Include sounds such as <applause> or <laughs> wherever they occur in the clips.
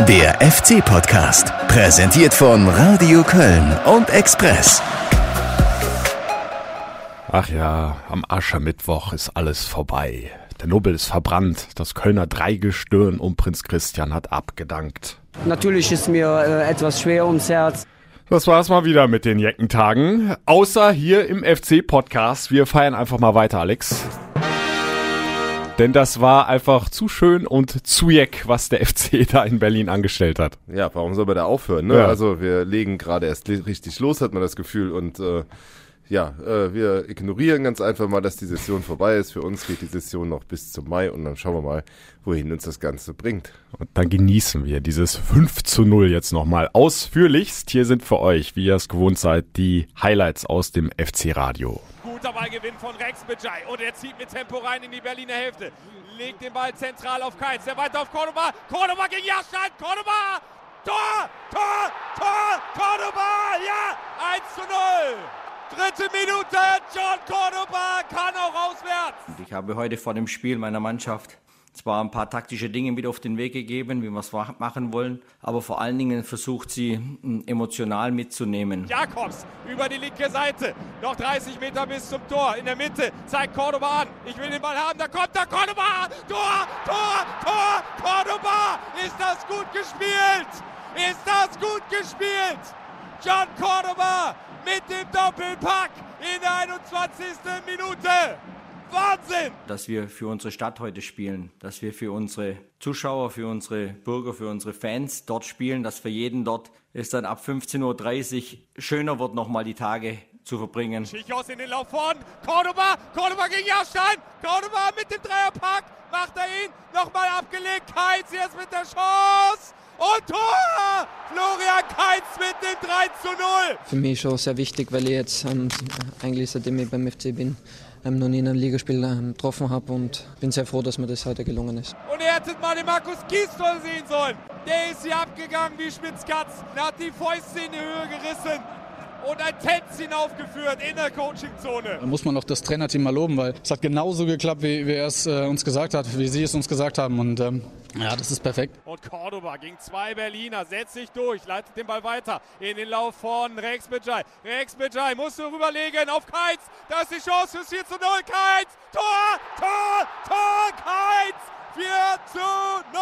Der FC-Podcast, präsentiert von Radio Köln und Express. Ach ja, am Aschermittwoch ist alles vorbei. Der Nobel ist verbrannt, das Kölner Dreigestirn um Prinz Christian hat abgedankt. Natürlich ist mir äh, etwas schwer ums Herz. Das war's mal wieder mit den Jeckentagen. Außer hier im FC-Podcast. Wir feiern einfach mal weiter, Alex. Denn das war einfach zu schön und zu jeck, was der <laughs> FC da in Berlin angestellt hat. Ja, warum soll man da aufhören? Ne? Ja. Also wir legen gerade erst richtig los, hat man das Gefühl. Und äh, ja, äh, wir ignorieren ganz einfach mal, dass die Session vorbei ist. Für uns geht die Session noch bis zum Mai und dann schauen wir mal, wohin uns das Ganze bringt. Und dann genießen wir dieses 5 zu 0 jetzt nochmal ausführlichst. Hier sind für euch, wie ihr es gewohnt seid, die Highlights aus dem FC-Radio. Guter Ballgewinn von Rex Bejai und er zieht mit Tempo rein in die Berliner Hälfte. Legt den Ball zentral auf Keins, der weiter auf Cordoba. Cordoba gegen Jahrstein, Cordoba! Tor! Tor! Tor! Cordoba! Ja! 1 zu 0! Dritte Minute, John Cordoba kann auch auswärts. Ich habe heute vor dem Spiel meiner Mannschaft zwar ein paar taktische Dinge mit auf den Weg gegeben, wie wir es machen wollen, aber vor allen Dingen versucht sie m, emotional mitzunehmen. Jakobs über die linke Seite. Noch 30 Meter bis zum Tor. In der Mitte zeigt Cordoba an. Ich will den Ball haben. Da kommt der Cordoba. Tor, Tor, Tor. Cordoba. Ist das gut gespielt? Ist das gut gespielt? John Cordoba mit dem Doppelpack in der 21. Minute. Wahnsinn! Dass wir für unsere Stadt heute spielen, dass wir für unsere Zuschauer, für unsere Bürger, für unsere Fans dort spielen, dass für jeden dort es dann ab 15.30 Uhr schöner wird, nochmal die Tage zu verbringen. Schichos in den Lauf vorn. Cordoba, Cordoba gegen Jahrstein. Cordoba mit dem Dreierpack. Macht er ihn. Nochmal abgelegt. Keins jetzt mit der Chance. Und Tor! Florian Keins mit dem 3 zu 0. Für mich schon sehr wichtig, weil ich jetzt ähm, eigentlich seitdem ich beim FC bin, ähm, noch nie in einem Ligaspiel ähm, getroffen habe und bin sehr froh, dass mir das heute gelungen ist. Und ihr hättet mal den Markus Gisdol sehen sollen. Der ist hier abgegangen wie Spitzkatz. Er hat die Fäuste in die Höhe gerissen und ein Tänzchen aufgeführt in der Coachingzone. Da muss man auch das Trainerteam mal loben, weil es hat genauso geklappt, wie, wie er es äh, uns gesagt hat, wie sie es uns gesagt haben. Und ähm, ja, das ist perfekt. Und Cordoba gegen zwei Berliner, setzt sich durch, leitet den Ball weiter in den Lauf von Rex Bejai. Rex Bejai musste rüberlegen auf Keins. Da ist die Chance fürs 4 zu 0. Keins, Tor, Tor, Tor, Keins. 4 zu 0.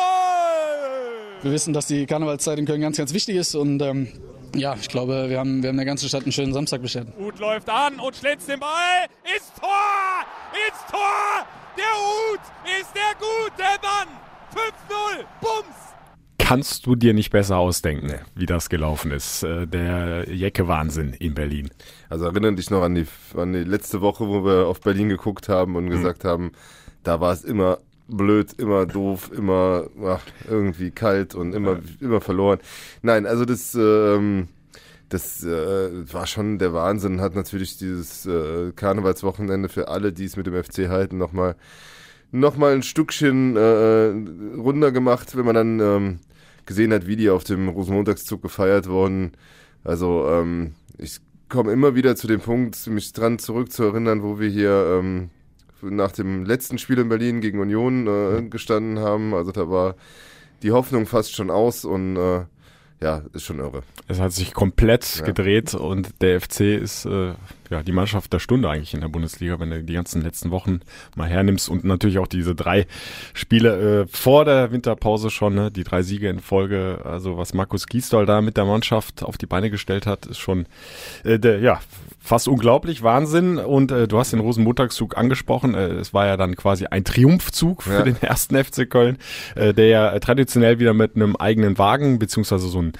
Wir wissen, dass die Karnevalszeit in Köln ganz, ganz wichtig ist. Und ähm, ja, ich glaube, wir haben, wir haben der ganzen Stadt einen schönen Samstag beschert. Uth läuft an und schlänzt den Ball. Ist Tor! Ist Tor! Der Uth ist der gute Mann! 5-0! Bums! Kannst du dir nicht besser ausdenken, wie das gelaufen ist. Äh, Der Jecke-Wahnsinn in Berlin. Also erinnern dich noch an die, an die letzte Woche, wo wir auf Berlin geguckt haben und gesagt haben, da war es immer blöd, immer doof, immer ach, irgendwie kalt und immer, immer verloren. Nein, also das, ähm, das äh, war schon der Wahnsinn, hat natürlich dieses äh, Karnevalswochenende für alle, die es mit dem FC halten, nochmal noch mal ein Stückchen äh, runder gemacht, wenn man dann ähm, gesehen hat, wie die auf dem Rosenmontagszug gefeiert wurden. Also ähm, ich komme immer wieder zu dem Punkt, mich dran zurückzuerinnern, wo wir hier ähm, nach dem letzten Spiel in Berlin gegen Union äh, gestanden haben. Also da war die Hoffnung fast schon aus und äh, ja, ist schon irre. Es hat sich komplett Ja. gedreht und der FC ist äh, ja die Mannschaft der Stunde eigentlich in der Bundesliga, wenn du die ganzen letzten Wochen mal hernimmst und natürlich auch diese drei Spiele äh, vor der Winterpause schon, ne? die drei Siege in Folge. Also was Markus Gisdol da mit der Mannschaft auf die Beine gestellt hat, ist schon äh, der, ja fast unglaublich, Wahnsinn. Und äh, du hast den Rosenmontagszug angesprochen. Äh, es war ja dann quasi ein Triumphzug für Ja. den ersten <laughs> FC Köln, äh, der ja traditionell wieder mit einem eigenen Wagen beziehungsweise so ein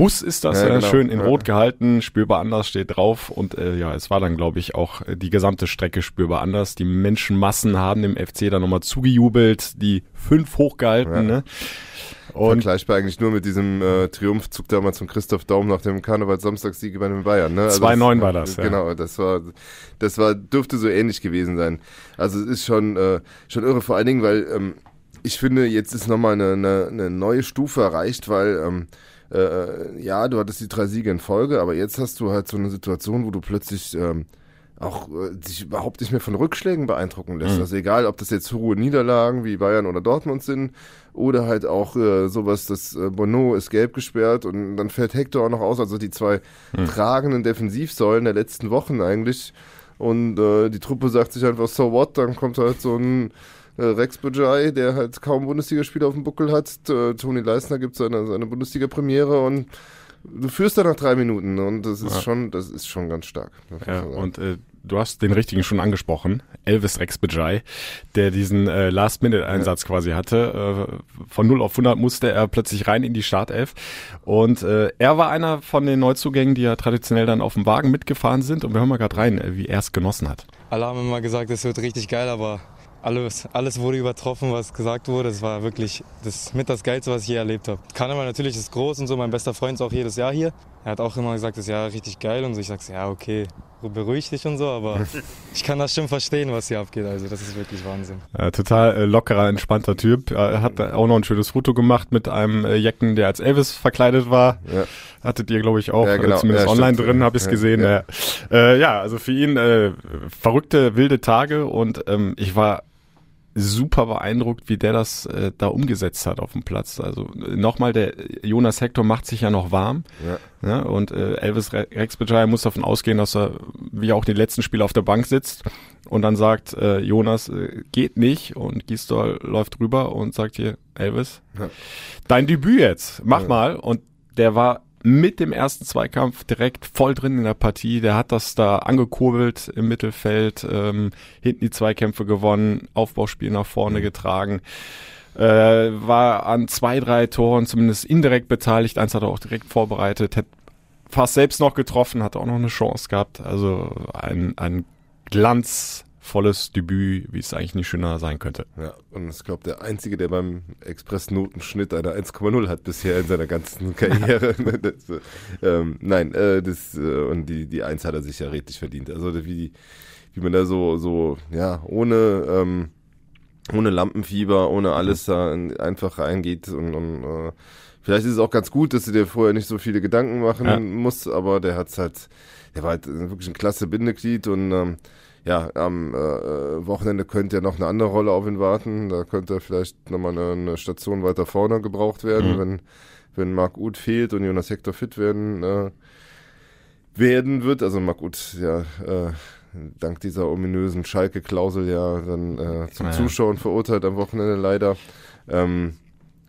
Bus ist das, Ja, ja, genau. schön in. Rot gehalten, spürbar anders steht drauf und äh, ja, es war dann glaube ich auch äh, die gesamte Strecke spürbar anders. Die Menschenmassen haben dem FC dann nochmal zugejubelt, die fünf hochgehalten, Ja. ne? Und Vergleichbar eigentlich nur mit diesem äh, Triumphzug damals von Christoph Daum nach dem Karnevalssamstagssieg bei den Bayern. Ne? 2-9 war das, ja. Genau, das war, das war, dürfte so ähnlich gewesen sein. Also es ist schon, äh, schon irre, vor allen Dingen, weil ähm, ich finde, jetzt ist nochmal eine, eine, eine neue Stufe erreicht, weil ähm, äh, ja, du hattest die drei Siege in Folge, aber jetzt hast du halt so eine Situation, wo du plötzlich ähm, auch äh, sich überhaupt nicht mehr von Rückschlägen beeindrucken lässt. Mhm. Also egal, ob das jetzt hohe Niederlagen wie Bayern oder Dortmund sind oder halt auch äh, sowas, das äh, Bono ist gelb gesperrt und dann fällt Hector auch noch aus. Also die zwei mhm. tragenden Defensivsäulen der letzten Wochen eigentlich. Und äh, die Truppe sagt sich einfach, so what, dann kommt halt so ein Rex Bajai, der halt kaum Bundesligaspiele auf dem Buckel hat. Äh, Toni Leisner gibt seine, seine Bundesliga-Premiere und du führst da nach drei Minuten und das ist ja. schon, das ist schon ganz stark. Ja, und äh, du hast den richtigen schon angesprochen, Elvis Rex Bajai, der diesen äh, Last-Minute-Einsatz ja. quasi hatte. Äh, von 0 auf 100 musste er plötzlich rein in die Startelf und äh, er war einer von den Neuzugängen, die ja traditionell dann auf dem Wagen mitgefahren sind und wir hören mal gerade rein, äh, wie er es genossen hat. Alle haben immer gesagt, es wird richtig geil, aber alles, alles wurde übertroffen, was gesagt wurde. Es war wirklich das mit das Geilste, was ich je erlebt habe. Karneval natürlich ist groß und so. Mein bester Freund ist auch jedes Jahr hier. Er hat auch immer gesagt, das ist ja richtig geil und so. Ich sag ja, okay, beruhig dich und so, aber <laughs> ich kann das schon verstehen, was hier abgeht. Also das ist wirklich Wahnsinn. Ja, total äh, lockerer, entspannter Typ. Er hat auch noch ein schönes Foto gemacht mit einem äh, Jecken, der als Elvis verkleidet war. Ja. Hattet ihr, glaube ich, auch, ja, genau. äh, zumindest ja, online stimmt. drin, habe ich es gesehen. Ja. Äh, ja, also für ihn äh, verrückte, wilde Tage und ähm, ich war super beeindruckt, wie der das äh, da umgesetzt hat auf dem Platz. Also nochmal, der Jonas Hector macht sich ja noch warm. Ja. ja und äh, Elvis Bajai muss davon ausgehen, dass er wie auch die letzten Spiele auf der Bank sitzt und dann sagt äh, Jonas, äh, geht nicht und Gisdol läuft rüber und sagt hier, Elvis, ja. dein Debüt jetzt, mach ja. mal. Und der war mit dem ersten Zweikampf direkt voll drin in der Partie. Der hat das da angekurbelt im Mittelfeld, ähm, hinten die Zweikämpfe gewonnen, Aufbauspiel nach vorne mhm. getragen. Äh, war an zwei, drei Toren zumindest indirekt beteiligt. Eins hat er auch direkt vorbereitet, hat fast selbst noch getroffen, hat auch noch eine Chance gehabt. Also ein, ein Glanz volles Debüt, wie es eigentlich nicht schöner sein könnte. Ja, und ich glaube, der Einzige, der beim Express-Notenschnitt einer 1,0 hat bisher in seiner ganzen <laughs> Karriere. <laughs> das, ähm, nein, äh, das, äh, und die, die Eins hat er sich ja redlich verdient. Also wie, wie man da so, so ja, ohne, ähm, ohne Lampenfieber, ohne alles da einfach reingeht und, und äh, vielleicht ist es auch ganz gut, dass du dir vorher nicht so viele Gedanken machen ja. musst, aber der hat's halt, der war halt wirklich ein klasse Bindeglied und ähm, ja, am äh, Wochenende könnte ja noch eine andere Rolle auf ihn warten. Da könnte vielleicht nochmal eine, eine Station weiter vorne gebraucht werden, mhm. wenn, wenn Marc Uth fehlt und Jonas Hector fit werden, äh, werden wird. Also Marc Uth, ja, äh, dank dieser ominösen Schalke-Klausel ja dann äh, zum ja. Zuschauen verurteilt am Wochenende leider. Ähm,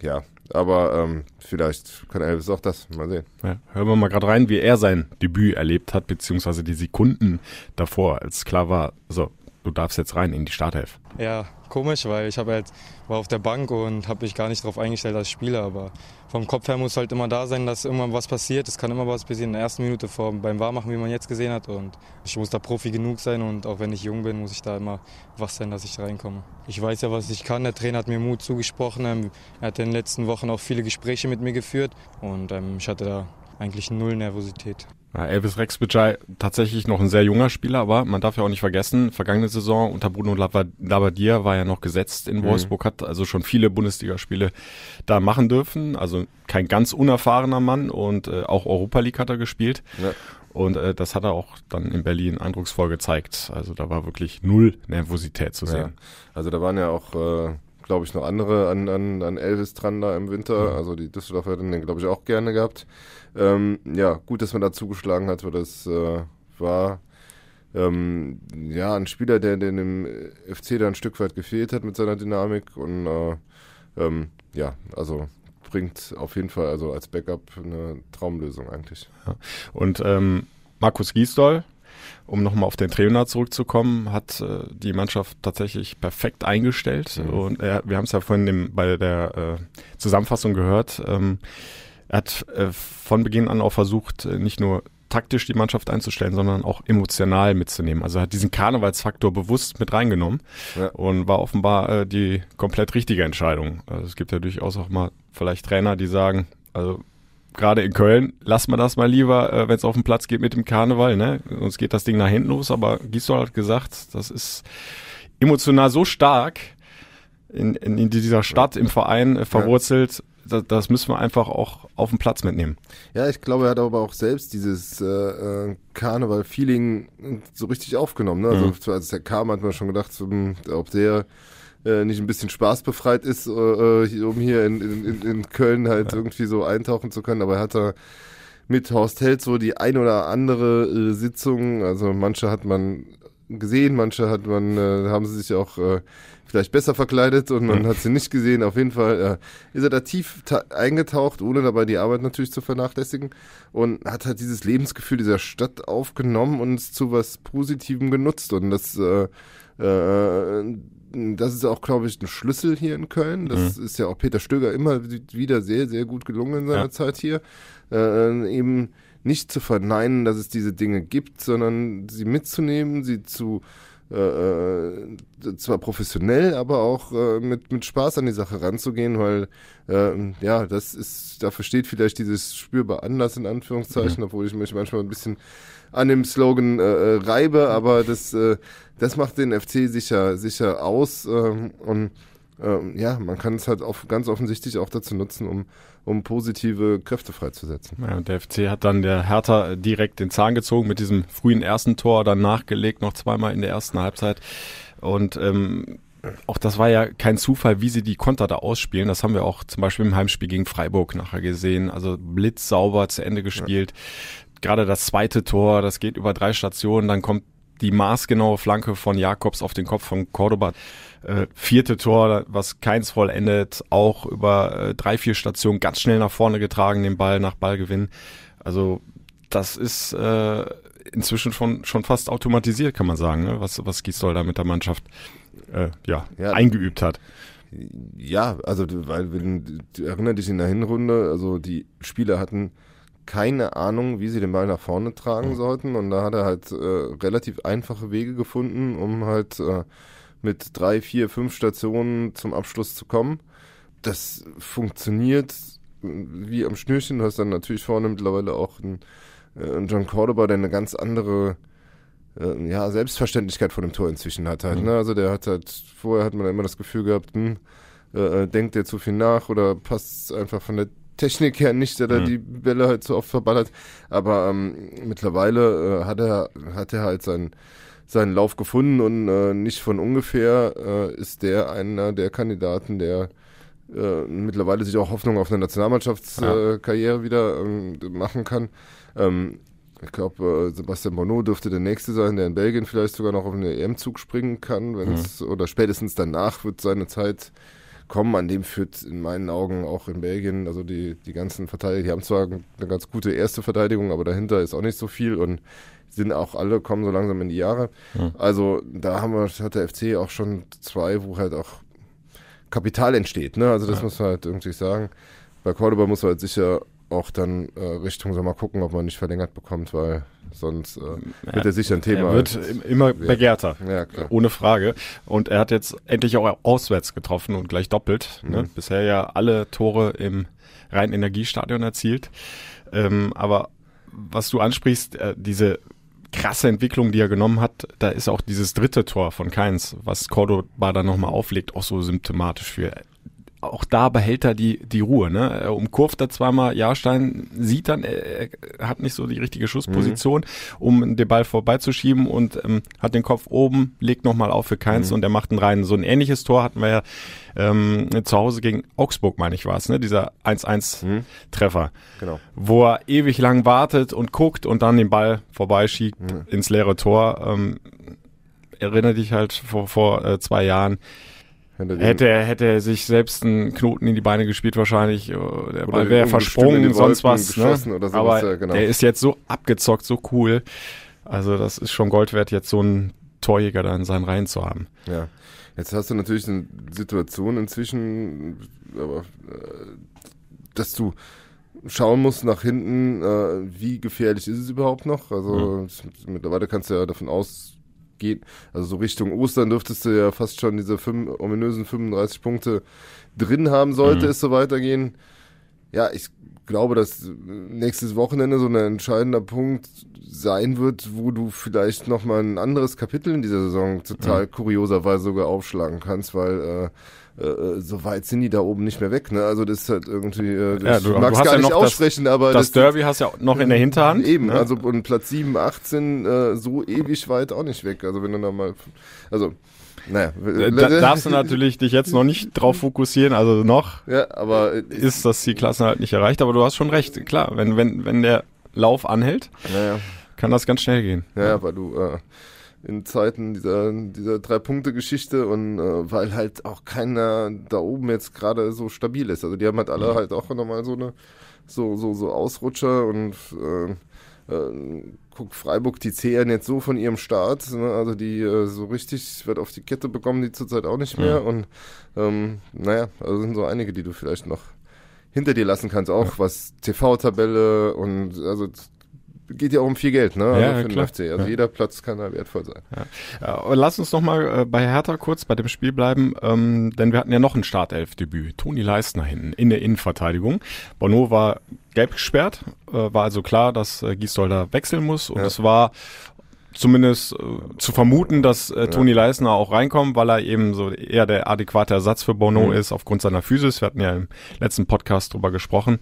ja, aber ähm, vielleicht kann Elvis auch das. Mal sehen. Ja, hören wir mal gerade rein, wie er sein Debüt erlebt hat, beziehungsweise die Sekunden davor, als klar war, so, du darfst jetzt rein in die Startelf. Ja, komisch, weil ich halt, war auf der Bank und habe mich gar nicht darauf eingestellt als Spieler. Aber vom Kopf her muss halt immer da sein, dass irgendwann was passiert. Es kann immer was passieren in der ersten Minute vor, beim Warmachen, wie man jetzt gesehen hat. Und ich muss da Profi genug sein und auch wenn ich jung bin, muss ich da immer wach sein, dass ich reinkomme. Ich weiß ja, was ich kann. Der Trainer hat mir Mut zugesprochen. Er hat in den letzten Wochen auch viele Gespräche mit mir geführt und ähm, ich hatte da eigentlich null Nervosität. Ja, Elvis Rex tatsächlich noch ein sehr junger Spieler, aber man darf ja auch nicht vergessen, vergangene Saison unter Bruno Labbadia war ja noch gesetzt in mhm. Wolfsburg, hat also schon viele Bundesligaspiele da machen dürfen. Also kein ganz unerfahrener Mann und äh, auch Europa League hat er gespielt. Ja. Und äh, das hat er auch dann in Berlin eindrucksvoll gezeigt. Also da war wirklich null Nervosität zu sehen. Ja. Also da waren ja auch, äh, glaube ich, noch andere an, an, an Elvis dran da im Winter. Also die Düsseldorfer hätten den, glaube ich, auch gerne gehabt. Ähm, ja, gut, dass man da zugeschlagen hat, weil das äh, war ähm, ja ein Spieler, der, der dem FC da ein Stück weit gefehlt hat mit seiner Dynamik und äh, ähm, ja, also bringt auf jeden Fall also als Backup eine Traumlösung eigentlich. Ja. Und ähm, Markus Giesdoll, um nochmal auf den Trainer zurückzukommen, hat äh, die Mannschaft tatsächlich perfekt eingestellt. Mhm. Und er, wir haben es ja vorhin dem, bei der äh, Zusammenfassung gehört. Ähm, er hat äh, von Beginn an auch versucht, äh, nicht nur taktisch die Mannschaft einzustellen, sondern auch emotional mitzunehmen. Also er hat diesen Karnevalsfaktor bewusst mit reingenommen ja. und war offenbar äh, die komplett richtige Entscheidung. Also es gibt ja durchaus auch mal vielleicht Trainer, die sagen, also gerade in Köln, lass mal das mal lieber, äh, wenn es auf den Platz geht mit dem Karneval, ne? Sonst geht das Ding nach hinten los. Aber Gisdol hat gesagt, das ist emotional so stark, in, in, in dieser Stadt, im Verein äh, verwurzelt, das, das müssen wir einfach auch auf den Platz mitnehmen. Ja, ich glaube, er hat aber auch selbst dieses äh, äh Karneval-Feeling so richtig aufgenommen. Ne? Also mhm. als er kam, hat man schon gedacht, ob der äh, nicht ein bisschen spaßbefreit ist, äh, äh um hier in, in, in Köln halt ja. irgendwie so eintauchen zu können. Aber er hat da mit Horst Held so die ein oder andere äh, Sitzung, also manche hat man gesehen, manche hat man, äh, haben sie sich auch äh, vielleicht besser verkleidet und man hat sie nicht gesehen. Auf jeden Fall äh, ist er da tief eingetaucht, ohne dabei die Arbeit natürlich zu vernachlässigen und hat halt dieses Lebensgefühl dieser Stadt aufgenommen und es zu was Positivem genutzt und das äh, äh, das ist auch, glaube ich, ein Schlüssel hier in Köln. Das mhm. ist ja auch Peter Stöger immer wieder sehr, sehr gut gelungen in seiner ja. Zeit hier. Äh, eben nicht zu verneinen, dass es diese Dinge gibt, sondern sie mitzunehmen, sie zu äh, äh, zwar professionell, aber auch äh, mit, mit Spaß an die Sache ranzugehen, weil äh, ja, das ist, dafür steht vielleicht dieses spürbar anders in Anführungszeichen, mhm. obwohl ich mich manchmal ein bisschen an dem Slogan äh, äh reibe, aber das, äh, das macht den FC sicher, sicher aus äh, und äh, ja, man kann es halt auch ganz offensichtlich auch dazu nutzen, um, um positive Kräfte freizusetzen. Ja, und der FC hat dann der Hertha direkt den Zahn gezogen mit diesem frühen ersten Tor, dann nachgelegt, noch zweimal in der ersten Halbzeit. Und ähm, auch das war ja kein Zufall, wie sie die Konter da ausspielen. Das haben wir auch zum Beispiel im Heimspiel gegen Freiburg nachher gesehen. Also blitzsauber zu Ende gespielt. Ja. Gerade das zweite Tor, das geht über drei Stationen, dann kommt die maßgenaue Flanke von Jakobs auf den Kopf von Cordoba. Äh, vierte Tor, was keins vollendet, auch über äh, drei, vier Stationen ganz schnell nach vorne getragen, den Ball nach Ballgewinn. Also das ist äh, inzwischen schon, schon fast automatisiert, kann man sagen, ne? was, was Gisdol da mit der Mannschaft äh, ja, ja, eingeübt hat. Ja, also weil wenn, du erinnerst dich in der Hinrunde, also die Spieler hatten keine Ahnung, wie sie den Ball nach vorne tragen sollten und da hat er halt äh, relativ einfache Wege gefunden, um halt äh, mit drei, vier, fünf Stationen zum Abschluss zu kommen. Das funktioniert wie am Schnürchen. Du hast dann natürlich vorne mittlerweile auch einen, äh, einen John Cordoba, der eine ganz andere äh, ja, Selbstverständlichkeit vor dem Tor inzwischen hat halt. Mhm. Ne? Also der hat halt, vorher hat man immer das Gefühl gehabt, hm, äh, äh denkt der zu viel nach oder passt einfach von der Technik her nicht, der mhm. da die Bälle halt so oft verballert. Aber ähm, mittlerweile äh, hat er hat er halt sein seinen Lauf gefunden und äh, nicht von ungefähr äh, ist der einer der Kandidaten, der äh, mittlerweile sich auch Hoffnung auf eine Nationalmannschaftskarriere ja. wieder ähm, machen kann. Ähm, ich glaube, äh, Sebastian Bonneau dürfte der Nächste sein, der in Belgien vielleicht sogar noch auf einen EM-Zug springen kann, wenn es mhm. oder spätestens danach wird seine Zeit kommen. An dem führt in meinen Augen auch in Belgien, also die, die ganzen Verteidiger, die haben zwar eine ganz gute erste Verteidigung, aber dahinter ist auch nicht so viel und sind auch alle, kommen so langsam in die Jahre. Ja. Also da haben wir, hat der FC auch schon zwei, wo halt auch Kapital entsteht. Ne? Also das ja. muss man halt irgendwie sagen. Bei Cordoba muss man halt sicher auch dann äh, Richtung Sommer gucken, ob man nicht verlängert bekommt, weil sonst äh, ja, wird er sicher ein Thema. Er wird immer begehrter, ja, klar. ohne Frage. Und er hat jetzt endlich auch auswärts getroffen und gleich doppelt. Ne? Mhm. Ne? Bisher ja alle Tore im reinen Energiestadion erzielt. Ähm, aber was du ansprichst, äh, diese krasse Entwicklung, die er genommen hat, da ist auch dieses dritte Tor von Keins, was Cordoba dann nochmal auflegt, auch so symptomatisch für auch da behält er die, die Ruhe, ne? Er umkurvt da zweimal Jahrstein, sieht dann, er, er hat nicht so die richtige Schussposition, mhm. um den Ball vorbeizuschieben und ähm, hat den Kopf oben, legt nochmal auf für Keins mhm. und er macht einen rein. So ein ähnliches Tor hatten wir ja ähm, zu Hause gegen Augsburg, meine ich war es, ne? Dieser 1-1-Treffer. Mhm. Genau. Wo er ewig lang wartet und guckt und dann den Ball vorbeischiebt mhm. ins leere Tor. Ähm, erinnere dich halt vor, vor äh, zwei Jahren, Hätte er, hätte er sich selbst einen Knoten in die Beine gespielt wahrscheinlich, äh, der Ball wäre versprungen, sonst was. Ne? Sowas, Aber ja, genau. er ist jetzt so abgezockt, so cool. Also das ist schon Gold wert, jetzt so einen Torjäger da in seinen Reihen zu haben. Ja. Jetzt hast du natürlich eine Situation inzwischen, aber äh, dass du schauen musst nach hinten, äh, wie gefährlich ist es überhaupt noch. Also mhm. mittlerweile kannst du ja davon aus geht, also so Richtung Ostern dürftest du ja fast schon diese fünf, ominösen 35 Punkte drin haben, sollte mhm. es so weitergehen. Ja, ich glaube, dass nächstes Wochenende so ein entscheidender Punkt sein wird, wo du vielleicht nochmal ein anderes Kapitel in dieser Saison total mhm. kurioserweise sogar aufschlagen kannst, weil äh, äh, so weit sind die da oben nicht mehr weg. Ne? Also das ist halt irgendwie, äh, ja, du, magst du gar ja nicht aussprechen, das, aber das, das Derby hast du ja noch in der Hinterhand. Eben, ne? also und Platz 7, 18 äh, so ewig weit auch nicht weg. Also wenn du da mal, also naja. Äh, da darfst du natürlich dich jetzt noch nicht drauf fokussieren, also noch ja, aber ist das die Klassen halt nicht erreicht, aber du hast schon recht, klar, wenn, wenn, wenn der Lauf anhält, naja. kann das ganz schnell gehen. Ja, ja. weil du äh, in Zeiten dieser, dieser Drei-Punkte-Geschichte und äh, weil halt auch keiner da oben jetzt gerade so stabil ist. Also die haben halt alle halt auch nochmal so eine so, so, so Ausrutscher und äh, äh, guck, Freiburg, die zehren jetzt so von ihrem Start. Ne? Also die äh, so richtig wird auf die Kette bekommen, die zurzeit auch nicht mehr. Ja. Und ähm, naja, also sind so einige, die du vielleicht noch hinter dir lassen kannst, auch ja. was TV-Tabelle und also geht ja auch um viel Geld, ne? Also ja, für den FC. Also ja. jeder Platz kann da wertvoll sein. Ja. Ja, lass uns noch mal äh, bei Hertha kurz bei dem Spiel bleiben, ähm, denn wir hatten ja noch ein Startelfdebüt. Toni Leistner hinten in der Innenverteidigung. Bono war gelb gesperrt, äh, war also klar, dass äh, Gisdolder wechseln muss und es war zumindest äh, zu vermuten, dass äh, Toni Leisner auch reinkommt, weil er eben so eher der adäquate Ersatz für Bono mhm. ist aufgrund seiner Physis. Wir hatten ja im letzten Podcast drüber gesprochen.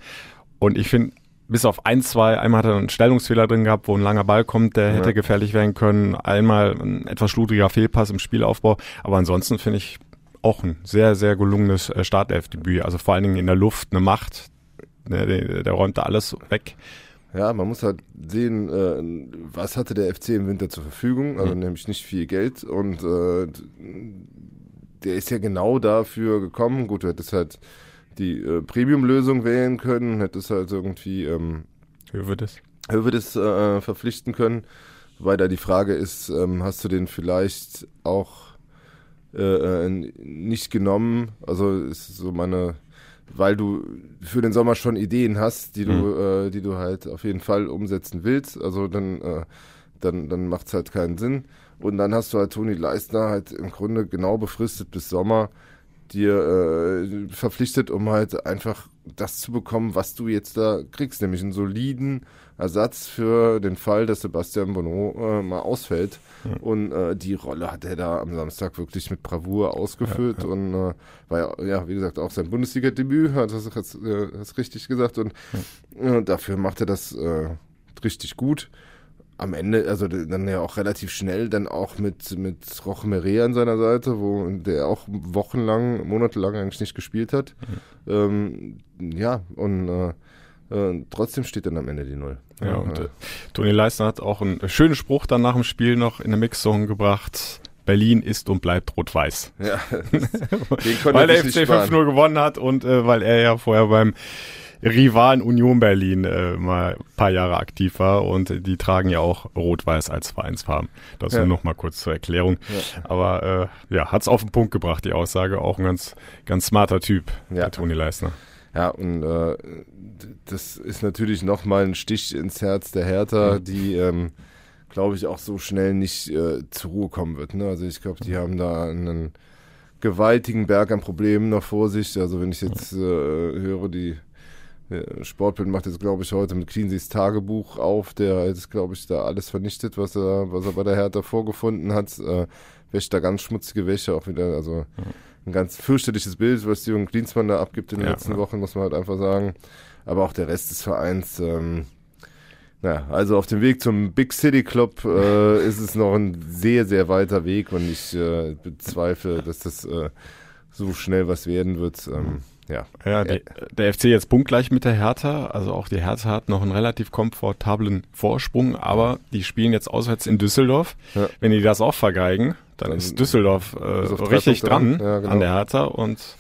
Und ich finde, bis auf ein, zwei, einmal hat er einen Stellungsfehler drin gehabt, wo ein langer Ball kommt, der ja. hätte gefährlich werden können. Einmal ein etwas schludriger Fehlpass im Spielaufbau. Aber ansonsten finde ich auch ein sehr, sehr gelungenes äh, Startelfdebüt. Also vor allen Dingen in der Luft eine Macht. Der, der, der räumt da alles weg. Ja, man muss halt sehen, äh, was hatte der FC im Winter zur Verfügung, also mhm. nämlich nicht viel Geld und äh, der ist ja genau dafür gekommen. Gut, du hättest halt die äh, Premium-Lösung wählen können, hättest halt irgendwie ähm, Hövedes, Hövedes äh, verpflichten können, weil da die Frage ist, ähm, hast du den vielleicht auch äh, äh nicht genommen? Also ist so meine weil du für den Sommer schon Ideen hast, die du, mhm. äh, die du halt auf jeden Fall umsetzen willst. Also dann, äh, dann, dann macht es halt keinen Sinn. Und dann hast du halt Toni Leistner halt im Grunde genau befristet bis Sommer dir äh, verpflichtet, um halt einfach das zu bekommen, was du jetzt da kriegst, nämlich einen soliden Ersatz für den Fall, dass Sebastian Bonneau äh, mal ausfällt. Ja. Und äh, die Rolle hat er da am Samstag wirklich mit Bravour ausgefüllt ja, ja. und äh, war ja, ja, wie gesagt, auch sein Bundesliga-Debüt, hat das hast, äh, hast richtig gesagt. Und äh, dafür macht er das äh, richtig gut am Ende, also dann ja auch relativ schnell, dann auch mit, mit Roche Meret an seiner Seite, wo der auch wochenlang, monatelang eigentlich nicht gespielt hat. Mhm. Ähm, ja, und äh, äh, trotzdem steht dann am Ende die Null. Ja, und äh, Toni Leistner hat auch einen schönen Spruch dann nach dem Spiel noch in der Mixzone gebracht. Berlin ist und bleibt rot-weiß. Ja, <laughs> weil der FC 5-0 gewonnen hat und äh, weil er ja vorher beim Rivalen Union Berlin äh, mal ein paar Jahre aktiv war und die tragen ja auch Rot-Weiß als Vereinsfarben. Das ja. nur noch mal kurz zur Erklärung. Ja. Aber äh, ja, hat's auf den Punkt gebracht, die Aussage. Auch ein ganz, ganz smarter Typ, ja. der Toni Leisner. Ja, und äh, das ist natürlich noch mal ein Stich ins Herz der Hertha, mhm. die ähm, glaube ich auch so schnell nicht äh, zur Ruhe kommen wird. Ne? Also ich glaube, die haben da einen gewaltigen Berg an Problemen noch vor sich. Also wenn ich jetzt äh, höre, die Sportbild macht jetzt, glaube ich, heute mit Cleanseys Tagebuch auf, der jetzt, glaube ich, da alles vernichtet, was er, was er bei der Hertha vorgefunden hat. Äh, wäscht da ganz schmutzige Wäsche auch wieder. Also ein ganz fürchterliches Bild, was Jürgen Klinsmann da abgibt in den ja, letzten ja. Wochen, muss man halt einfach sagen. Aber auch der Rest des Vereins, ähm, naja, also auf dem Weg zum Big City Club äh, ist es noch ein sehr, sehr weiter Weg und ich äh, bezweifle, dass das äh, so schnell was werden wird. Ähm, ja. Ja, die, der FC jetzt punktgleich mit der Hertha. Also auch die Hertha hat noch einen relativ komfortablen Vorsprung, aber die spielen jetzt auswärts in Düsseldorf. Ja. Wenn die das auch vergeigen, dann, dann ist Düsseldorf äh, richtig dran ja, genau. an der Hertha und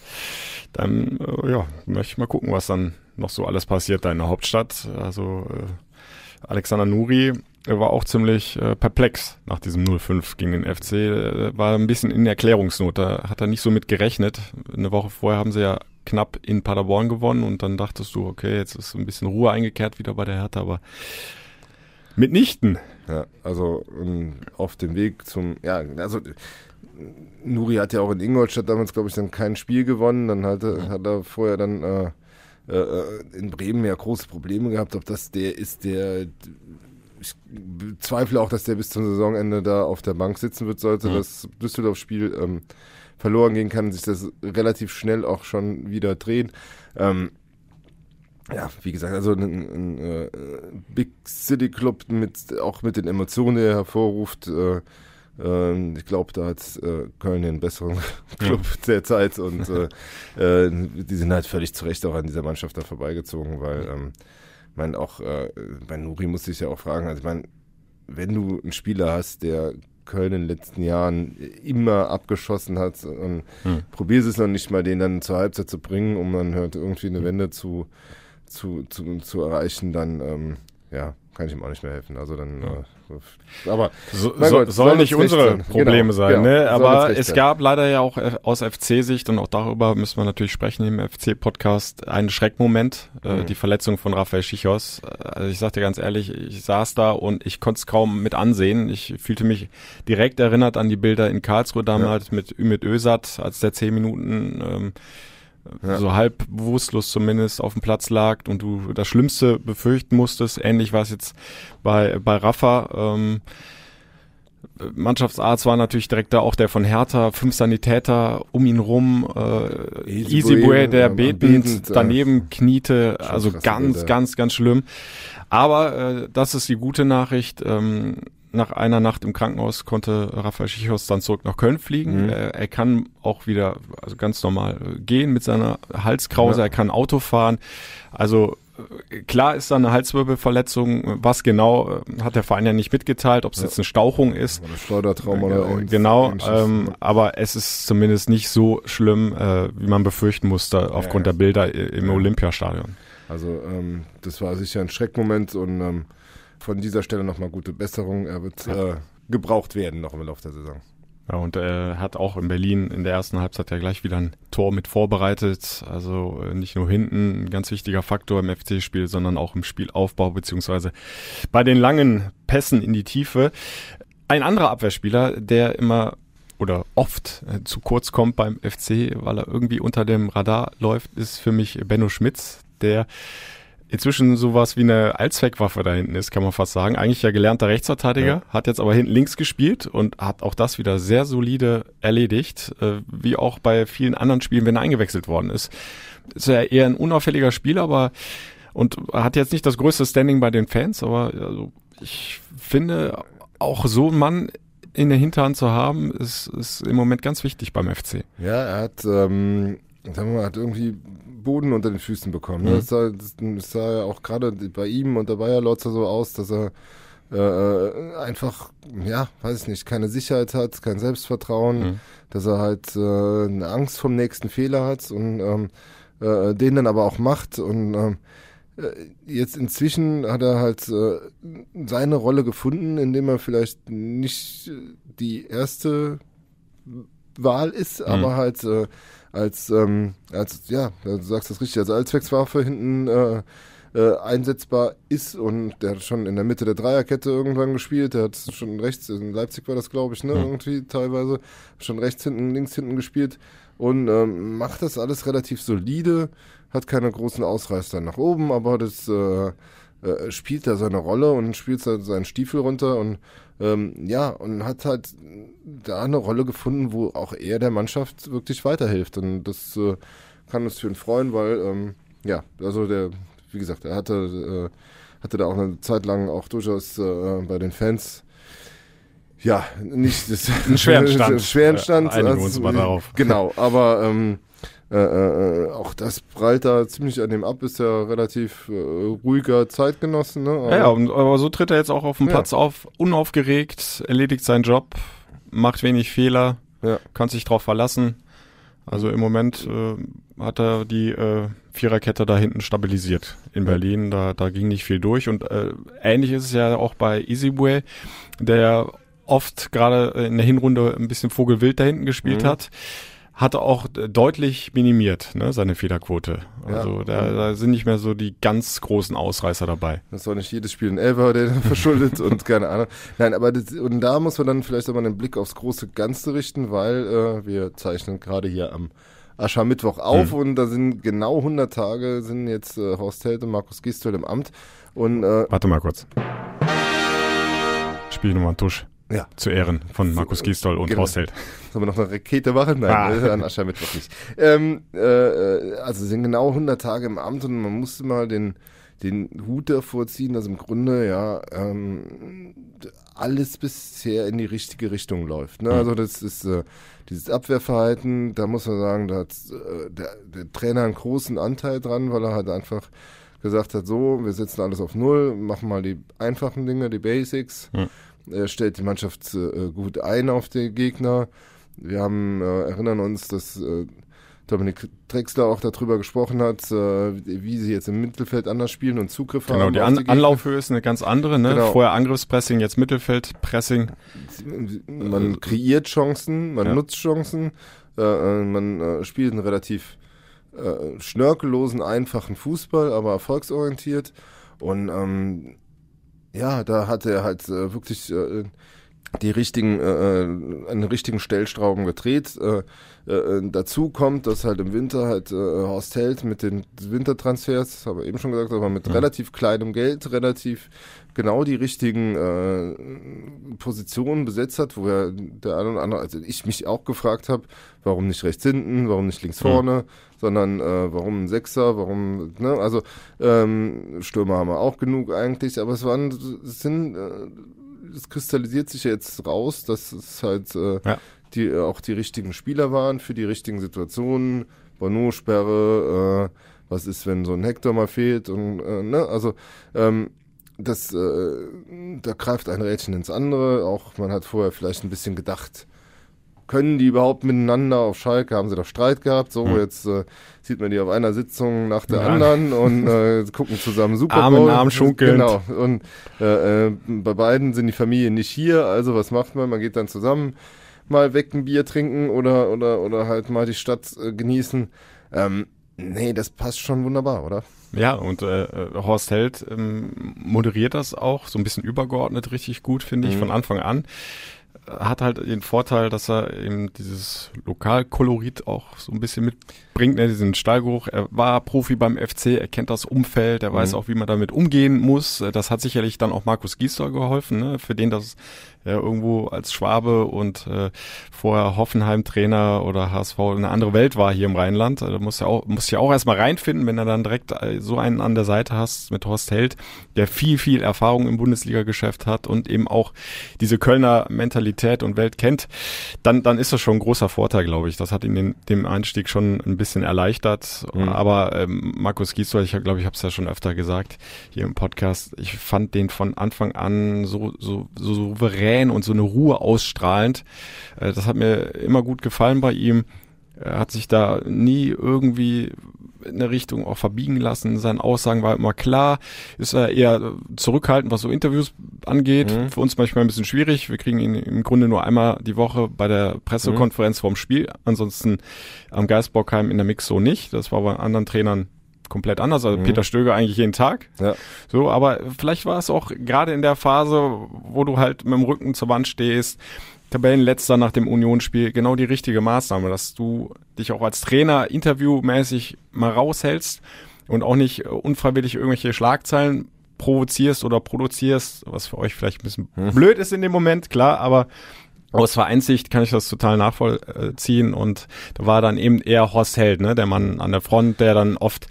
dann äh, ja, möchte ich mal gucken, was dann noch so alles passiert da in der Hauptstadt. Also äh, Alexander Nuri war auch ziemlich äh, perplex nach diesem 0-5 gegen den FC. Äh, war ein bisschen in Erklärungsnot. Da hat er nicht so mit gerechnet. Eine Woche vorher haben sie ja knapp in Paderborn gewonnen und dann dachtest du, okay, jetzt ist ein bisschen Ruhe eingekehrt wieder bei der Hertha, aber mitnichten. Ja, also um, auf dem Weg zum, ja, also Nuri hat ja auch in Ingolstadt damals, glaube ich, dann kein Spiel gewonnen. Dann hat, hat er vorher dann äh, äh, in Bremen ja große Probleme gehabt, ob das der ist, der ich bezweifle auch, dass der bis zum Saisonende da auf der Bank sitzen wird, sollte mhm. das Düsseldorf-Spiel ähm, verloren gehen, kann sich das relativ schnell auch schon wieder drehen. Ähm, ja, wie gesagt, also ein, ein, ein äh, Big City Club mit auch mit den Emotionen, die er hervorruft. Äh, äh, ich glaube, da hat äh, Köln den besseren <laughs> Club ja. derzeit und äh, <laughs> äh, die sind halt völlig zu Recht auch an dieser Mannschaft da vorbeigezogen, weil ähm, man auch bei Nuri muss ich ja auch fragen, also ich meine, wenn du einen Spieler hast, der Köln in den letzten Jahren immer abgeschossen hat und hm. probierst es noch nicht mal, den dann zur Halbzeit zu bringen, um dann halt irgendwie eine Wende zu zu, zu, zu erreichen, dann ähm, ja, kann ich ihm auch nicht mehr helfen. Also dann, ja. äh, aber so, so, Gott, soll nicht unsere sein. Probleme genau, sein, genau, ne? Aber es sein. gab leider ja auch äh, aus FC-Sicht und auch darüber müssen wir natürlich sprechen im FC-Podcast einen Schreckmoment, äh, mhm. äh, die Verletzung von Raphael Schichos. Also ich sagte ganz ehrlich, ich saß da und ich konnte es kaum mit ansehen. Ich fühlte mich direkt erinnert an die Bilder in Karlsruhe damals ja. mit Ümit Ösat, als der zehn Minuten ähm, ja. so halb bewusstlos zumindest auf dem Platz lag und du das Schlimmste befürchten musstest. Ähnlich war es jetzt bei, bei Rafa. Ähm, Mannschaftsarzt war natürlich direkt da auch der von Hertha, fünf Sanitäter um ihn rum, äh, Easy der betend, betend, daneben äh, kniete, also ganz, Bilder. ganz, ganz schlimm. Aber äh, das ist die gute Nachricht. Ähm, nach einer Nacht im Krankenhaus konnte Raphael Schichos dann zurück nach Köln fliegen. Mhm. Er, er, kann auch wieder also ganz normal äh, gehen mit seiner Halskrause. Ja. Er kann Auto fahren. Also äh, klar ist da eine Halswirbelverletzung. Was genau äh, hat der Verein ja nicht mitgeteilt, ob es ja. jetzt eine Stauchung ist. Oder Schleudertrauma oder irgendwas. Genau, ähm, aber es ist zumindest nicht so schlimm, äh, wie man befürchten musste aufgrund ja, der Bilder im Olympiastadion. Also ähm, das war sicher ein Schreckmoment und ähm, von dieser Stelle nochmal gute Besserung. Er wird äh, gebraucht werden noch im Laufe der Saison. Ja, und er hat auch in Berlin in der ersten Halbzeit ja gleich wieder ein Tor mit vorbereitet. Also äh, nicht nur hinten ein ganz wichtiger Faktor im FC-Spiel, sondern auch im Spielaufbau beziehungsweise bei den langen Pässen in die Tiefe. Ein anderer Abwehrspieler, der immer oder oft äh, zu kurz kommt beim FC, weil er irgendwie unter dem Radar läuft, ist für mich Benno Schmitz, der inzwischen sowas wie eine Allzweckwaffe da hinten ist, kann man fast sagen. Eigentlich ja gelernter Rechtsverteidiger, ja. hat jetzt aber hinten links gespielt und hat auch das wieder sehr solide erledigt, äh, wie auch bei vielen anderen Spielen, wenn er eingewechselt worden ist. Ist ja eher ein unauffälliger Spieler, aber und hat jetzt nicht das größte Standing bei den Fans, aber also, ich finde auch so ein Mann in der Hinterhand zu haben, ist, ist im Moment ganz wichtig beim FC. Ja, er hat ähm, sagen wir mal, hat irgendwie Boden unter den Füßen bekommen. Ne? Mhm. Das, sah, das sah ja auch gerade bei ihm und der Bayer Lotzer so aus, dass er äh, einfach, ja, weiß ich nicht, keine Sicherheit hat, kein Selbstvertrauen, mhm. dass er halt äh, eine Angst vom nächsten Fehler hat und ähm, äh, den dann aber auch macht und ähm, äh, jetzt inzwischen hat er halt äh, seine Rolle gefunden, indem er vielleicht nicht die erste Wahl ist, mhm. aber halt äh, als, ähm, als ja, du sagst das richtig, als Allzweckswaffe hinten äh, äh, einsetzbar ist und der hat schon in der Mitte der Dreierkette irgendwann gespielt, der hat schon rechts, in Leipzig war das glaube ich, ne, mhm. irgendwie teilweise, schon rechts hinten, links hinten gespielt und ähm, macht das alles relativ solide, hat keine großen Ausreißer nach oben, aber das äh, äh, spielt da seine Rolle und spielt seinen Stiefel runter und ähm, ja, und hat halt da eine Rolle gefunden, wo auch er der Mannschaft wirklich weiterhilft. Und das äh, kann uns für ihn freuen, weil, ähm, ja, also der, wie gesagt, er hatte, äh, hatte da auch eine Zeit lang auch durchaus äh, bei den Fans ja, nicht das, einen schweren <laughs> Stand. schweren Stand. Einigen also, uns mal darauf. <laughs> Genau, aber ähm, äh, äh, auch das prallt da ziemlich an dem ab, ist ja relativ äh, ruhiger Zeitgenossen. Ne? Aber, ja, und, aber so tritt er jetzt auch auf dem ja. Platz auf, unaufgeregt, erledigt seinen Job, macht wenig Fehler, ja. kann sich drauf verlassen. Also im Moment äh, hat er die äh, Viererkette da hinten stabilisiert in ja. Berlin. Da, da ging nicht viel durch. Und äh, ähnlich ist es ja auch bei Easyway, der oft gerade in der Hinrunde ein bisschen Vogelwild da hinten gespielt mhm. hat hat er auch deutlich minimiert, ne, seine Fehlerquote. Also ja. da, da sind nicht mehr so die ganz großen Ausreißer dabei. Das war nicht jedes Spiel ein Elfer, der <laughs> verschuldet und keine Ahnung. Nein, aber das, und da muss man dann vielleicht auch mal den Blick aufs große Ganze richten, weil äh, wir zeichnen gerade hier am Aschermittwoch auf mhm. und da sind genau 100 Tage sind jetzt äh, Horst Held und Markus Gistel im Amt. Und, äh, Warte mal kurz. Spiel nochmal einen Tusch. Ja. Zu Ehren von Markus Gisdol und genau. Horst Held. Sollen wir noch eine Rakete machen? Nein, ah. Äh, an Aschermittwoch nicht. Ähm, äh, äh, also sind genau 100 Tage im Amt und man musste mal den, den Hut davor ziehen, dass im Grunde ja ähm, alles bisher in die richtige Richtung läuft. Ne? Mhm. Also das ist äh, dieses Abwehrverhalten, da muss man sagen, da hat äh, der, der Trainer einen großen Anteil dran, weil er halt einfach gesagt hat, so, wir setzen alles auf Null, machen mal die einfachen Dinge, die Basics. Mhm er stellt die Mannschaft äh, gut ein auf den Gegner. Wir haben, äh, erinnern uns, dass äh, Dominik Drexler auch darüber gesprochen hat, äh, wie sie jetzt im Mittelfeld anders spielen und Zugriff genau, haben. Genau, die, An die Anlaufhöhe ist eine ganz andere. Ne? Genau. Vorher Angriffspressing, jetzt Mittelfeldpressing. Man kreiert Chancen, man ja. nutzt Chancen, äh, äh, man spielt einen relativ schnörkellosen, einfachen Fußball, aber erfolgsorientiert. Und ähm, ja, da hat er halt äh, wirklich äh, die richtigen, äh, äh einen richtigen Stellstrauben gedreht. Äh, äh, äh, dazu kommt, dass halt im Winter halt äh, Horst Held mit den Wintertransfers, das haben wir eben schon gesagt, aber mit ja. relativ kleinem Geld, relativ genau die richtigen äh, Positionen besetzt hat, wo er der eine oder andere, also ich mich auch gefragt habe, warum nicht rechts hinten, warum nicht links vorne, ja. sondern äh, warum ein Sechser, warum, ne, also ähm, Stürmer haben wir auch genug eigentlich, aber es waren, es sind, äh, es kristallisiert sich jetzt raus, dass es halt äh, ja. die äh, auch die richtigen Spieler waren für die richtigen Situationen, Bono-Sperre, äh, was ist, wenn so ein Hector mal fehlt und äh, ne, also ähm, das, äh, da greift ein Rädchen ins andere. Auch man hat vorher vielleicht ein bisschen gedacht, können die überhaupt miteinander auf Schalke? Haben sie doch Streit gehabt? So, mhm. jetzt äh, sieht man die auf einer Sitzung nach der ja. anderen und <laughs> äh, gucken zusammen Super Bowl. Arm in Arm schunkeln. Genau. Und äh, äh, bei beiden sind die Familien nicht hier. Also was macht man? Man geht dann zusammen mal weg ein Bier trinken oder oder oder halt mal die Stadt äh, genießen. Ähm, nee, das passt schon wunderbar, oder? Ja, und äh, äh, Horst Held ähm, moderiert das auch so ein bisschen übergeordnet richtig gut, finde ich, mhm. von Anfang an. Hat halt den Vorteil, dass er eben dieses Lokalkolorit auch so ein bisschen mitbringt, ne, diesen Stallgeruch. Er war Profi beim FC, er kennt das Umfeld, er mhm. weiß auch, wie man damit umgehen muss. Das hat sicherlich dann auch Markus Giesler geholfen, ne, für den das ja, irgendwo als Schwabe und äh, vorher Hoffenheim-Trainer oder HSV eine andere Welt war hier im Rheinland. Da muss ja auch, muss ja auch erstmal reinfinden, wenn er dann direkt äh, so einen an der Seite hast mit Horst Held, der viel, viel Erfahrung im Bundesliga-Geschäft hat und eben auch diese Kölner Mentalität und Welt kennt, dann, dann ist das schon ein großer Vorteil, glaube ich. Das hat ihn den, dem Einstieg schon ein bisschen erleichtert. Mhm. Aber ähm, Markus Giesler, ich glaube, ich habe es ja schon öfter gesagt hier im Podcast, ich fand den von Anfang an so, so, so souverän und so eine Ruhe ausstrahlend. Äh, das hat mir immer gut gefallen bei ihm. Er hat sich da nie irgendwie eine Richtung auch verbiegen lassen. Seine Aussagen war immer klar. Ist er eher zurückhaltend, was so Interviews angeht. Mhm. Für uns manchmal ein bisschen schwierig. Wir kriegen ihn im Grunde nur einmal die Woche bei der Pressekonferenz mhm. vorm Spiel. Ansonsten am Geistbockheim in der Mix so nicht. Das war bei anderen Trainern komplett anders. Also mhm. Peter Stöger eigentlich jeden Tag. Ja. So, aber vielleicht war es auch gerade in der Phase, wo du halt mit dem Rücken zur Wand stehst, Tabellenletzter nach dem Unionsspiel, genau die richtige Maßnahme, dass du dich auch als Trainer interviewmäßig mal raushältst und auch nicht unfreiwillig irgendwelche Schlagzeilen provozierst oder produzierst, was für euch vielleicht ein bisschen hm. blöd ist in dem Moment, klar, aber aus Vereinssicht kann ich das total nachvollziehen und da war dann eben eher Horst Held, ne, der Mann an der Front, der dann oft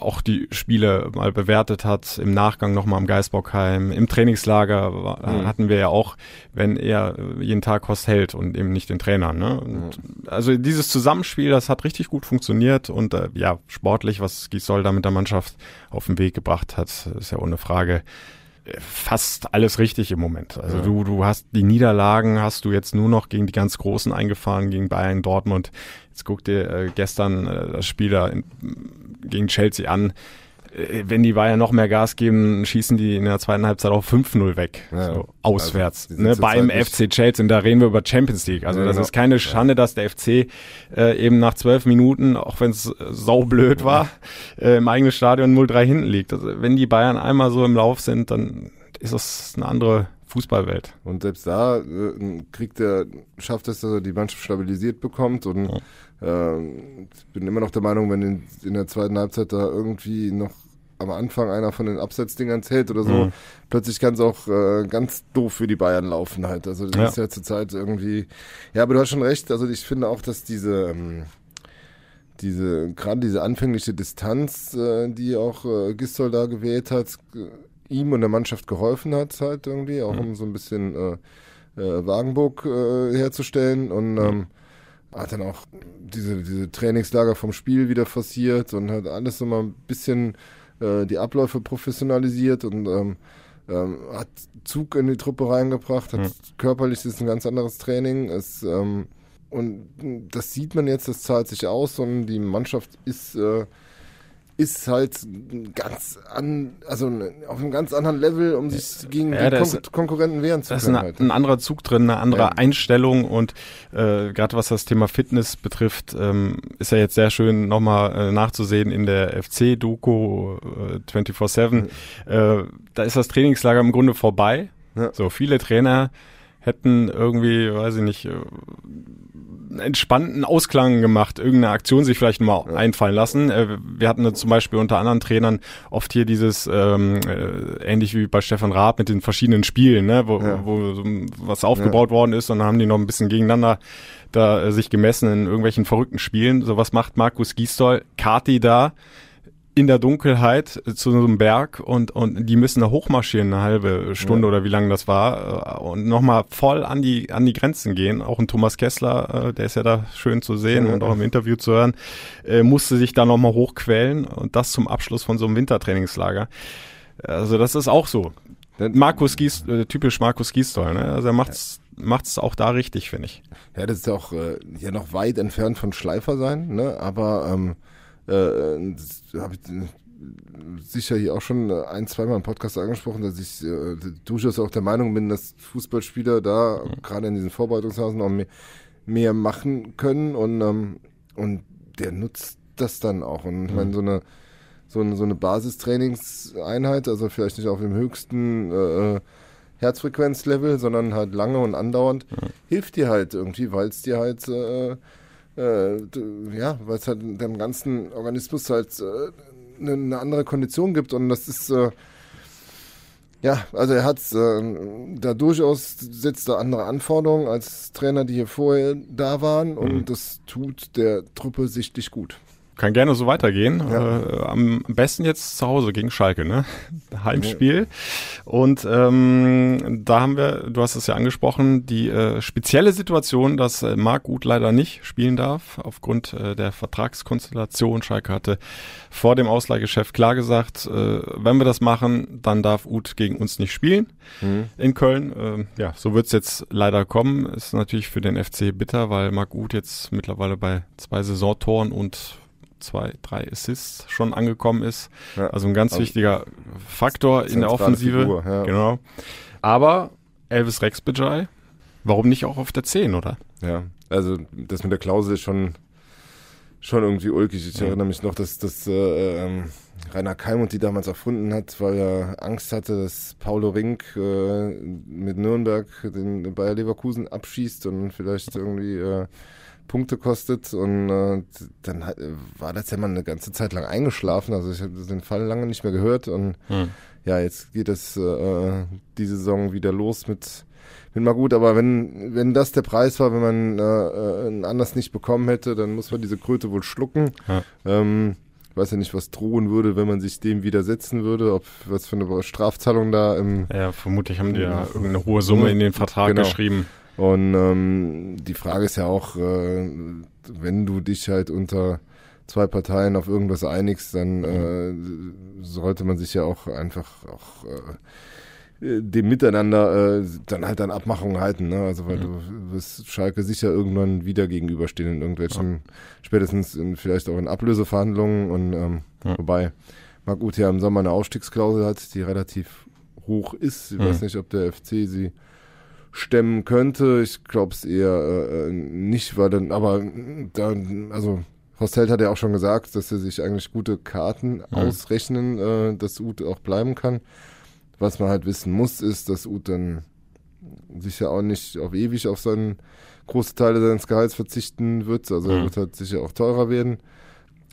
auch die Spiele mal bewertet hat, im Nachgang nochmal am Geisbockheim, im Trainingslager mhm. hatten wir ja auch, wenn er jeden Tag Horst Held und eben nicht den Trainer. Ne? Mhm. Also dieses Zusammenspiel, das hat richtig gut funktioniert und äh, ja, sportlich, was Gisol da mit der Mannschaft auf den Weg gebracht hat, ist ja ohne Frage fast alles richtig im Moment. Also ja. du, du hast die Niederlagen, hast du jetzt nur noch gegen die ganz Großen eingefahren, gegen Bayern, Dortmund. Jetzt guck dir äh, gestern äh, das Spiel da in, gegen Chelsea an. Äh, wenn die Bayern noch mehr Gas geben, schießen die in der zweiten Halbzeit auch 5-0 weg. Ja, so, auswärts. Also, ne, beim FC Chelsea. Und da reden wir über Champions League. Also ja, das genau. ist keine Schande, dass der FC äh, eben nach zwölf Minuten, auch wenn es äh, saublöd war, äh, im eigenen Stadion 0-3 hinten liegt. Also wenn die Bayern einmal so im Lauf sind, dann ist das eine andere Fußballwelt. Und selbst da äh, kriegt er, schafft es, dass er die Mannschaft stabilisiert bekommt und ja. Ähm, ich bin immer noch der Meinung, wenn in, in der zweiten Halbzeit da irgendwie noch am Anfang einer von den Absetzdingern zählt oder so, mhm. plötzlich kann es auch äh, ganz doof für die Bayern laufen halt. Also das ja. ist ja zurzeit irgendwie. Ja, aber du hast schon recht. Also ich finde auch, dass diese ähm, diese gerade diese anfängliche Distanz, äh, die auch äh, Gistol da gewählt hat, ihm und der Mannschaft geholfen hat halt irgendwie, auch mhm. um so ein bisschen äh, äh, Wagenburg äh, herzustellen und mhm. Hat dann auch diese, diese Trainingslager vom Spiel wieder forciert und hat alles so mal ein bisschen äh, die Abläufe professionalisiert und ähm, ähm, hat Zug in die Truppe reingebracht, hat mhm. körperlich ist ein ganz anderes Training. Es, ähm, und das sieht man jetzt, das zahlt sich aus und die Mannschaft ist äh, ist halt ganz an, also auf einem ganz anderen Level, um sich gegen ja, die Kon ist, Konkurrenten wehren zu können. Da ist ein, halt. ein anderer Zug drin, eine andere ja. Einstellung und äh, gerade was das Thema Fitness betrifft, ähm, ist ja jetzt sehr schön nochmal äh, nachzusehen in der FC-Doku äh, 24-7. Mhm. Äh, da ist das Trainingslager im Grunde vorbei. Ja. So viele Trainer hätten irgendwie, weiß ich nicht, äh, entspannten Ausklang gemacht, irgendeine Aktion sich vielleicht mal ja. einfallen lassen. Äh, wir hatten zum Beispiel unter anderen Trainern oft hier dieses, ähm, äh, ähnlich wie bei Stefan Raab mit den verschiedenen Spielen, ne, wo, ja. wo was aufgebaut ja. worden ist und dann haben die noch ein bisschen gegeneinander da äh, sich gemessen in irgendwelchen verrückten Spielen. So was macht Markus Gisdol, Kati da, in der Dunkelheit zu so einem Berg und, und die müssen da hochmarschieren, eine halbe Stunde ja. oder wie lange das war, äh, und nochmal voll an die, an die Grenzen gehen. Auch ein Thomas Kessler, äh, der ist ja da schön zu sehen ja. und auch im Interview zu hören, äh, musste sich da nochmal hochquälen und das zum Abschluss von so einem Wintertrainingslager. Also das ist auch so. Markus Gies, typisch Markus Giestol, ne? Also er macht's macht's auch da richtig, finde ich. Ja, das ist ja auch äh, ja noch weit entfernt von Schleifer sein, ne? Aber ähm, äh, habe ich äh, sicher hier auch schon ein, zweimal im Podcast angesprochen, dass ich äh, durchaus auch der Meinung bin, dass Fußballspieler da mhm. gerade in diesen Vorbereitungsphasen auch mehr, mehr machen können und, ähm, und der nutzt das dann auch. Und ich meine, so eine, so eine, so eine Basistrainingseinheit, also vielleicht nicht auf dem höchsten äh, Herzfrequenzlevel, sondern halt lange und andauernd, mhm. hilft dir halt irgendwie, weil es dir halt äh, äh, ja, weil es halt dem ganzen Organismus halt äh, eine, eine, andere Kondition gibt und das ist äh, ja, also er hat äh, da durchaus setzt er andere Anforderungen als Trainer, die hier vorher da waren und mhm. das tut der Truppe sichtlich gut. Kann gerne so weitergehen. Ja. Äh, am besten jetzt zu Hause gegen Schalke, ne? <laughs> Heimspiel. Und ähm, da haben wir, du hast es ja angesprochen, die äh, spezielle Situation, dass äh, Marc Uth leider nicht spielen darf, aufgrund äh, der Vertragskonstellation. Schalke hatte vor dem Ausleihgeschäft klar gesagt, äh, wenn wir das machen, dann darf Uth gegen uns nicht spielen mhm. in Köln. Äh, ja, so wird's jetzt leider kommen. Ist natürlich für den FC bitter, weil Marc Uth jetzt mittlerweile bei zwei Saisontoren und zwei, drei Assists schon angekommen ist. Ja. Also ein ganz also wichtiger Faktor in der Offensive. Figur, ja. Genau. Aber Elvis Rexbejai, warum nicht auch auf der 10, oder? Ja, also das mit der Klausel ist schon, schon irgendwie ulkig. Ich ja. erinnere mich noch, dass das äh, ähm, Rainer Keimund die damals erfunden hat, weil er Angst hatte, dass Paulo Rink äh, mit Nürnberg den Bayer Leverkusen abschießt und vielleicht irgendwie äh, Punkte kostet und äh, dann hat, war das ja mal eine ganze Zeit lang eingeschlafen. Also ich habe den Fall lange nicht mehr gehört und hm. ja, jetzt geht es äh, die Saison wieder los mit mit mal gut, aber wenn wenn das der Preis war, wenn man äh, äh anders nicht bekommen hätte, dann muss man diese Kröte wohl schlucken. Ja. Ähm, ich weiß ja nicht, was drohen würde, wenn man sich dem widersetzen würde, ob was für eine Strafzahlung da im. Ja, vermutlich haben die ja irgendeine hohe Summe in den Vertrag genau. geschrieben. Und ähm, die Frage ist ja auch, äh, wenn du dich halt unter zwei Parteien auf irgendwas einigst, dann äh, sollte man sich ja auch einfach auch äh, dem Miteinander äh, dann halt an Abmachungen halten. Ne? Also weil mhm. du wirst Schalke sicher irgendwann wieder gegenüberstehen in irgendwelchen, ja. spätestens in, vielleicht auch in Ablöseverhandlungen und ähm, ja. wobei Marc Uth ja im Sommer eine Ausstiegsklausel hat, die relativ hoch ist. Ich mhm. weiß nicht, ob der FC sie stemmen könnte. Ich glaube es eher äh, nicht, weil dann, aber dann, also Hostel hat ja auch schon gesagt, dass er sich eigentlich gute Karten mhm. ausrechnen, äh, dass Ut auch bleiben kann. Was man halt wissen muss, ist, dass Ut dann sicher auch nicht auf ewig auf seinen große Teile seines Gehalts verzichten wird. Also er Mhm. wird halt sicher auch teurer werden.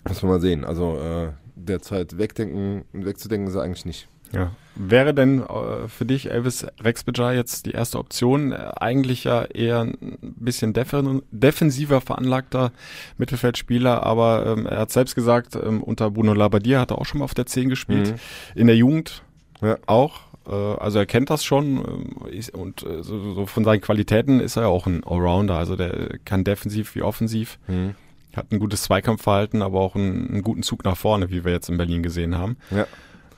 Muss man mal sehen. Also äh, derzeit wegdenken und wegzudenken ist er eigentlich nicht. Ja. Wäre denn äh, für dich Elvis Rexbejai jetzt die erste Option? Äh, eigentlich ja eher ein bisschen defen defensiver veranlagter Mittelfeldspieler, aber ähm, er hat selbst gesagt, ähm, unter Bruno Labbadia hat er auch schon mal auf der 10 gespielt. Mhm. In der Jugend Ja. auch. Äh, also er kennt das schon ähm, ist, und äh, so, so von seinen Qualitäten ist er ja auch ein Allrounder. Also der kann defensiv wie offensiv. Mhm. Hat ein gutes Zweikampfverhalten, aber auch einen, einen guten Zug nach vorne, wie wir jetzt in Berlin gesehen haben. Ja.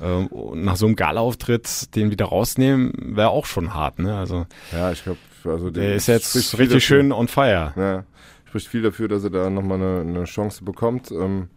Ähm, nach so einem Gala-Auftritt den wieder rausnehmen, wäre auch schon hart, ne? Also Ja, ich glaube, also der ist jetzt richtig dafür. schön on fire. Ja, spricht viel dafür, dass er da nochmal eine, eine Chance bekommt. Ähm,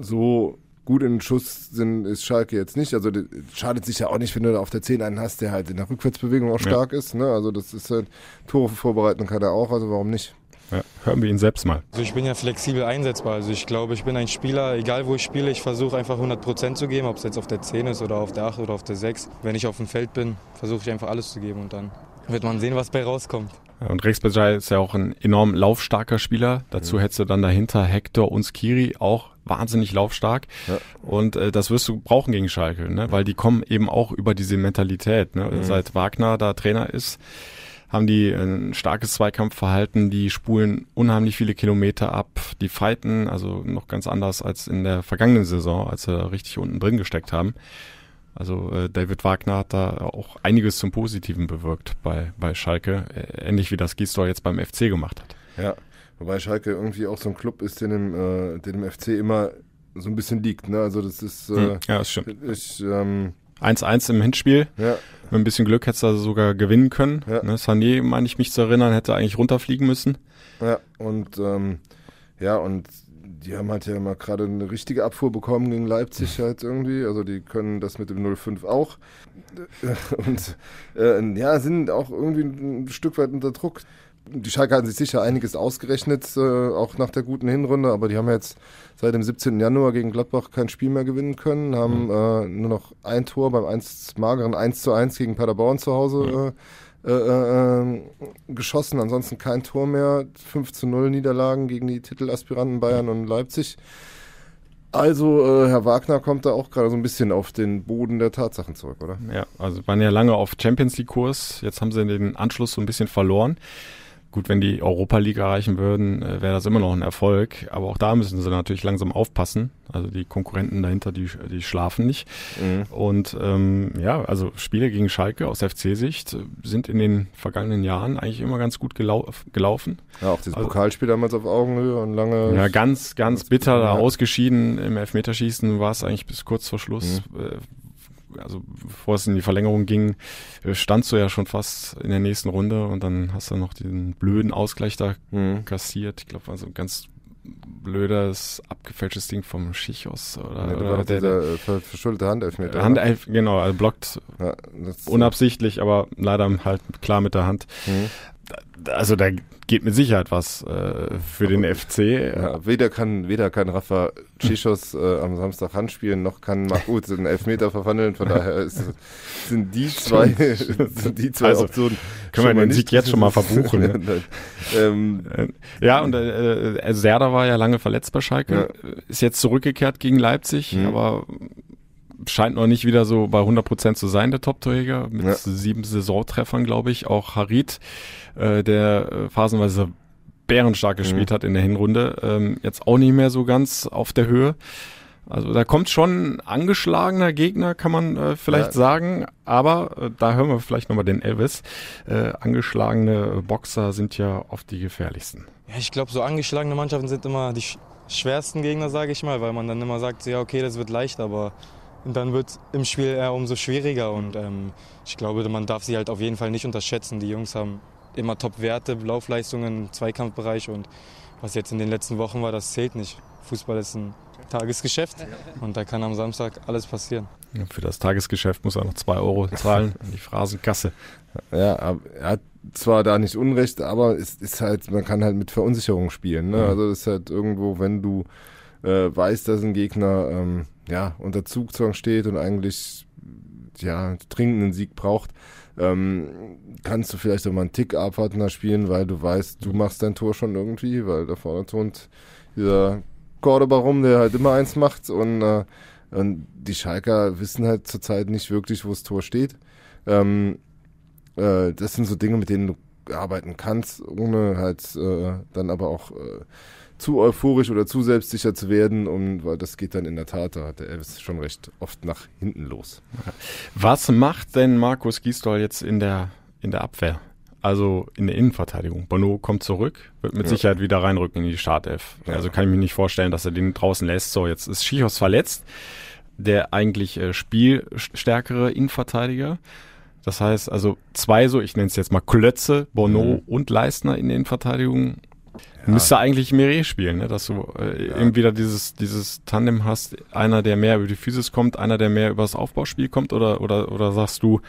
so gut in den Schuss sind, ist Schalke jetzt nicht. Also schadet sich ja auch nicht, wenn du da auf der 10 einen hast, der halt in der Rückwärtsbewegung auch Ja. stark ist. Ne? Also das ist halt, Tore vorbereiten kann er auch, also warum nicht? Ja, hören wir ihn selbst mal. Also ich bin ja flexibel einsetzbar. Also ich glaube, ich bin ein Spieler, egal wo ich spiele, ich versuche einfach 100% zu geben, ob es jetzt auf der 10 ist oder auf der 8 oder auf der 6. Wenn ich auf dem Feld bin, versuche ich einfach alles zu geben und dann wird man sehen, was bei rauskommt. Ja, Und Rex Bajai ist ja auch ein enorm laufstarker Spieler. Dazu hättest du dann dahinter Hector und Skiri auch wahnsinnig laufstark. Ja. Und äh, das wirst du brauchen gegen Schalke, ne? weil die kommen eben auch über diese Mentalität. Ne? Seit Wagner da Trainer ist, haben die ein starkes Zweikampfverhalten, die spulen unheimlich viele Kilometer ab, die fighten, also noch ganz anders als in der vergangenen Saison, als sie richtig unten drin gesteckt haben. Also äh, David Wagner hat da auch einiges zum Positiven bewirkt bei, bei Schalke, äh, ähnlich wie das Gisdol jetzt beim FC gemacht hat. Ja, wobei Schalke irgendwie auch so ein Club ist, der dem, äh, der dem FC immer so ein bisschen liegt. Ne? Also das ist, äh, ja, das stimmt. ich, ähm, 1-1 im Hinspiel. ja, Mit ein bisschen Glück hättest du sogar gewinnen können. Ja. Ne, Sané, meine ich mich zu erinnern, hätte eigentlich runterfliegen müssen. Ja, und ähm, ja, und die haben halt ja mal gerade eine richtige Abfuhr bekommen gegen Leipzig <laughs> halt irgendwie. Also die können das mit dem 0-5 auch. <laughs> Und äh, ja, sind auch irgendwie ein Stück weit unter Druck. Die Schalke hatten sich sicher einiges ausgerechnet, äh, auch nach der guten Hinrunde, aber die haben jetzt seit dem 17. Januar gegen Gladbach kein Spiel mehr gewinnen können, haben äh, nur noch ein Tor beim 1, mageren 1 zu 1 gegen Paderborn zu Hause äh, äh, äh, geschossen, ansonsten kein Tor mehr, 5 zu 0 Niederlagen gegen die Titelaspiranten Bayern und Leipzig. Also äh, Herr Wagner kommt da auch gerade so ein bisschen auf den Boden der Tatsachen zurück, oder? Ja, also waren ja lange auf Champions League Kurs. Jetzt haben sie den Anschluss so ein bisschen verloren. Gut, wenn die Europa League erreichen würden, äh, wäre das immer noch ein Erfolg. Aber auch da müssen sie natürlich langsam aufpassen. Also die Konkurrenten dahinter, die, die schlafen nicht. Und ähm, ja, also Spiele gegen Schalke aus FC-Sicht äh, sind in den vergangenen Jahren eigentlich immer ganz gut gelau gelaufen. Ja, auch dieses Also- Pokalspiel damals auf Augenhöhe und lange. Ja, ganz, ganz bitter da ausgeschieden. Im Elfmeterschießen war es eigentlich bis kurz vor Schluss. Äh, Also bevor es in die Verlängerung ging, äh, standst du ja schon fast in der nächsten Runde und dann hast du noch diesen blöden Ausgleich da Mhm. kassiert. Ich glaube, also ein ganz blödes, abgefälschtes Ding vom Schichos oder, Ja, da oder war noch der, dieser äh, ver- verschuldete Handelfmeter. der Handelf, genau, also blockt Ja, unabsichtlich, aber leider halt klar mit der Hand. Mhm. Also da geht mit Sicherheit was äh, für den FC. Ja, weder kann, weder kann Rafa Chichos äh, am Samstag handspielen, noch kann Mahmoud <laughs> einen Elfmeter verwandeln. Von daher ist, sind die zwei, <laughs> sind die zwei Also, Optionen. können wir den Sieg jetzt schon mal verbuchen, <laughs> ne? Ähm, Äh, Ja, und äh, äh, Serda war ja lange verletzt bei Schalke, ist jetzt zurückgekehrt gegen Leipzig, Mhm. aber scheint noch nicht wieder so bei 100% zu sein, der Top-Torjäger, mit Ja. sieben Saisontreffern, glaube ich. Auch Harit, äh, der äh, phasenweise bärenstark Mhm. gespielt hat in der Hinrunde, ähm, jetzt auch nicht mehr so ganz auf der Höhe. Also da kommt schon ein angeschlagener Gegner, kann man äh, vielleicht Ja. sagen. Aber äh, da hören wir vielleicht nochmal den Elvis. Äh, angeschlagene Boxer sind ja oft die gefährlichsten. Ja, ich glaube, so angeschlagene Mannschaften sind immer die sch schwersten Gegner, sage ich mal, weil man dann immer sagt, ja, okay, das wird leicht, aber dann wird im Spiel eher umso schwieriger und ähm, ich glaube, man darf sie halt auf jeden Fall nicht unterschätzen. Die Jungs haben immer Top-Werte, Laufleistungen im Zweikampfbereich und was jetzt in den letzten Wochen war, das zählt nicht. Fußball ist ein Tagesgeschäft und da kann am Samstag alles passieren. Ja, Für das Tagesgeschäft muss er noch zwei Euro zahlen <laughs> an die Phrasenkasse. ja, er hat zwar da nicht Unrecht, aber es ist halt, man kann halt mit Verunsicherung spielen. Ne? Mhm. Also das ist halt irgendwo, wenn du äh, weißt, dass ein Gegner ähm, ja, unter Zugzwang steht und eigentlich ja, dringend einen Sieg braucht, ähm, kannst du vielleicht auch mal einen Tick abwartender spielen, weil du weißt, du machst dein Tor schon irgendwie, weil da vorne tont dieser Cordoba rum, der halt immer eins macht und, äh, und die Schalker wissen halt zurzeit nicht wirklich, wo das Tor steht. Ähm, äh, das sind so Dinge, mit denen du arbeiten kannst, ohne halt äh, dann aber auch äh, zu euphorisch oder zu selbstsicher zu werden, um, weil das geht dann in der Tat, da hat der Elvis schon recht oft nach hinten los. Was macht denn Markus Gisdol jetzt in der, in der Abwehr? Also in der Innenverteidigung. Bono kommt zurück, wird mit ja. Sicherheit wieder reinrücken in die Startelf. Ja. Also kann ich mir nicht vorstellen, dass er den draußen lässt. So, jetzt ist Schichos verletzt, der eigentlich äh, spielstärkere Innenverteidiger. Das heißt also zwei so, ich nenne es jetzt mal Klötze, Bono mhm. und Leistner in der Innenverteidigung ja. Müsste eigentlich Meret spielen, ne? dass du äh, ja. irgendwie da dieses, dieses Tandem hast, einer, der mehr über die Physis kommt, einer, der mehr über das Aufbauspiel kommt, oder, oder, oder sagst du,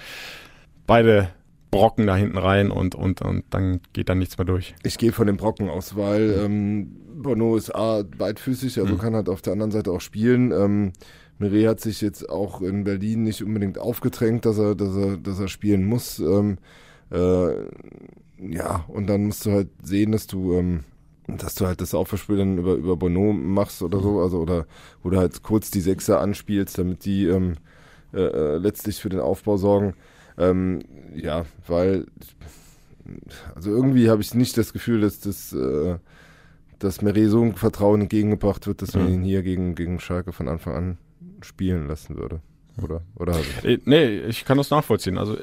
beide Brocken da hinten rein und, und, und dann geht da nichts mehr durch. Ich gehe von den Brocken aus, weil ähm, Bono ist A, beidfüßig, also mhm. kann halt auf der anderen Seite auch spielen. Ähm, Meret hat sich jetzt auch in Berlin nicht unbedingt aufgedrängt, dass er, dass er, dass er spielen muss. Ähm, äh, ja, und dann musst du halt sehen, dass du, ähm, dass du halt das Aufbauspiel dann über, über Bono machst oder so, also oder, oder halt kurz die Sechser anspielst, damit die ähm, äh, äh, letztlich für den Aufbau sorgen. Ähm, ja, weil also irgendwie habe ich nicht das Gefühl, dass das äh, dass Meret so ein Vertrauen entgegengebracht wird, dass man mhm. ihn hier gegen, gegen Schalke von Anfang an spielen lassen würde. Oder? Oder äh, nee, ich kann das nachvollziehen. Also